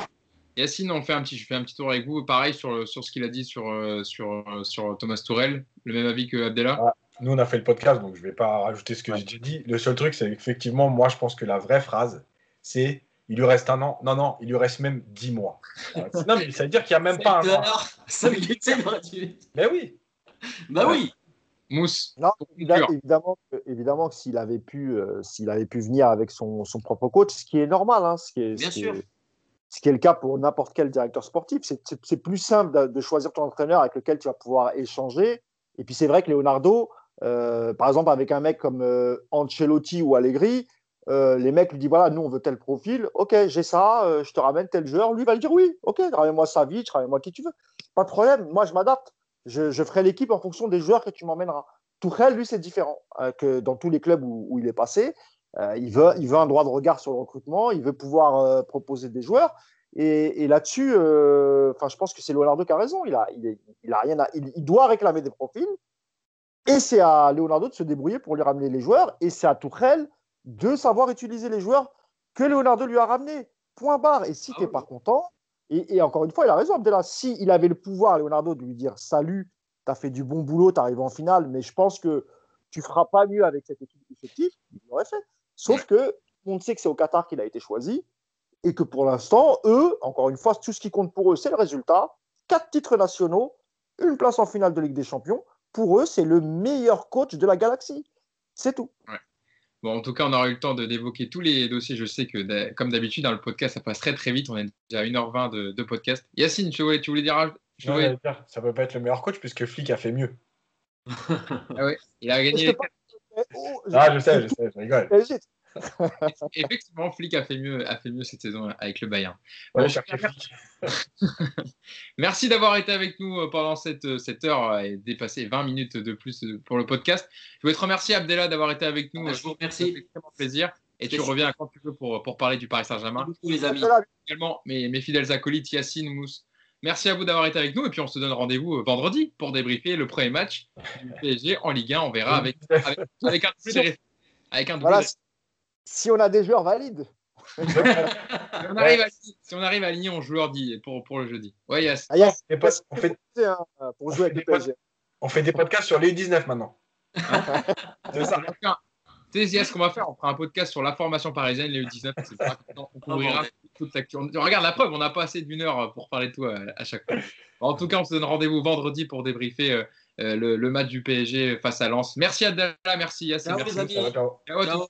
Yacine, on fait un petit, je fais un petit tour avec vous. Pareil sur, sur ce qu'il a dit sur, euh, sur, euh, sur Thomas Tourel. Le même avis que Abdella ah, Nous, on a fait le podcast, donc je ne vais pas rajouter ce que j'ai dit. Le seul truc, c'est effectivement, moi, je pense que la vraie phrase, c'est il lui reste un an. Non, non, il lui reste même dix mois. non, mais ça veut dire qu'il n'y a même pas un an. Ça Mais oui. Bah oui. Mousse. Non, évidemment, évidemment que s'il avait pu, euh, s'il avait pu venir avec son, son, propre coach, ce qui est normal, hein, ce qui est, Bien sûr ce qui est le cas pour n'importe quel directeur sportif. C'est plus simple de, choisir ton entraîneur avec lequel tu vas pouvoir échanger. Et puis c'est vrai que Leonardo, euh, par exemple, avec un mec comme euh, Ancelotti ou Allegri, euh, les mecs lui disent voilà, nous on veut tel profil, ok, j'ai ça, je te ramène tel joueur. Lui va le dire oui, ok, ramène-moi Savic, ramène-moi qui tu veux. Pas de problème, moi je m'adapte. Je, ferai l'équipe en fonction des joueurs que tu m'emmèneras. Tourelle, lui, c'est différent que dans tous les clubs où il est passé. Euh, il, veut, il veut un droit de regard sur le recrutement, il veut pouvoir euh, proposer des joueurs. Et, là-dessus, euh, enfin, je pense que c'est Leonardo qui a raison. Il, a, il, a rien il, doit réclamer des profils. Et c'est à Leonardo de se débrouiller pour lui ramener les joueurs. Et c'est à Tourelle de savoir utiliser les joueurs que Leonardo lui a ramenés. Point barre. Et si ah tu n'es pas content, et, encore une fois, il a raison, Abdella. Si il avait le pouvoir, Leonardo, de lui dire Salut, tu as fait du bon boulot, tu en finale, mais je pense que tu feras pas mieux avec cette équipe effective, il l'aurait fait. Sauf que on sait que c'est au Qatar qu'il a été choisi et que pour l'instant, eux, encore une fois, tout ce qui compte pour eux, c'est le résultat. Quatre titres nationaux, une place en finale de Ligue des Champions. Pour eux, c'est le meilleur coach de la galaxie. C'est tout. Bon, en tout cas, on aura eu le temps d'évoquer tous les dossiers. Je sais que, comme d'habitude, dans le podcast, ça passe très très vite. On est déjà à 1h20 de, de podcast. Yacine, tu voulais, tu voulais dire, je voulais... dire Ça peut pas être le meilleur coach puisque Flick a fait mieux. ah ouais, il a gagné. ah, je sais, je sais, je rigole. Effectivement, Flick a fait, mieux, a fait mieux cette saison avec le Bayern. merci d'avoir été avec nous euh, pendant cette, euh, cette heure et dépassé 20 minutes de plus euh, pour le podcast. Je voulais te remercier, Abdella, d'avoir été avec nous. Je vous remercie. Ça fait plaisir. Et tu reviens quand tu veux pour, pour parler du Paris Saint-Germain. les amis. Également, mes, mes fidèles acolytes, Yacine, Mousse. Merci à vous d'avoir été avec nous. Et puis, on se donne rendez-vous vendredi pour débriefer le premier match du PSG en Ligue 1. On verra avec, avec, avec un double. Avec un double si on a des joueurs valides. si, on arrive à, si on arrive à aligner on joueur dit pour, pour le jeudi. Ouais, yes. Ah, on, fait, pour jouer avec des on fait des podcasts sur les U19 maintenant. c'est ça. Tu sais, ce qu'on va faire On fera un podcast sur la formation parisienne, les U19. On couvrira toute l'actu. Regarde la preuve, on n'a pas assez d'une heure pour parler de tout à, chaque fois. En tout cas, on se donne rendez-vous vendredi pour débriefer euh, le, le, match du PSG face à Lens. Merci Adela, merci Yassine. Merci. Les amis. ciao. ciao.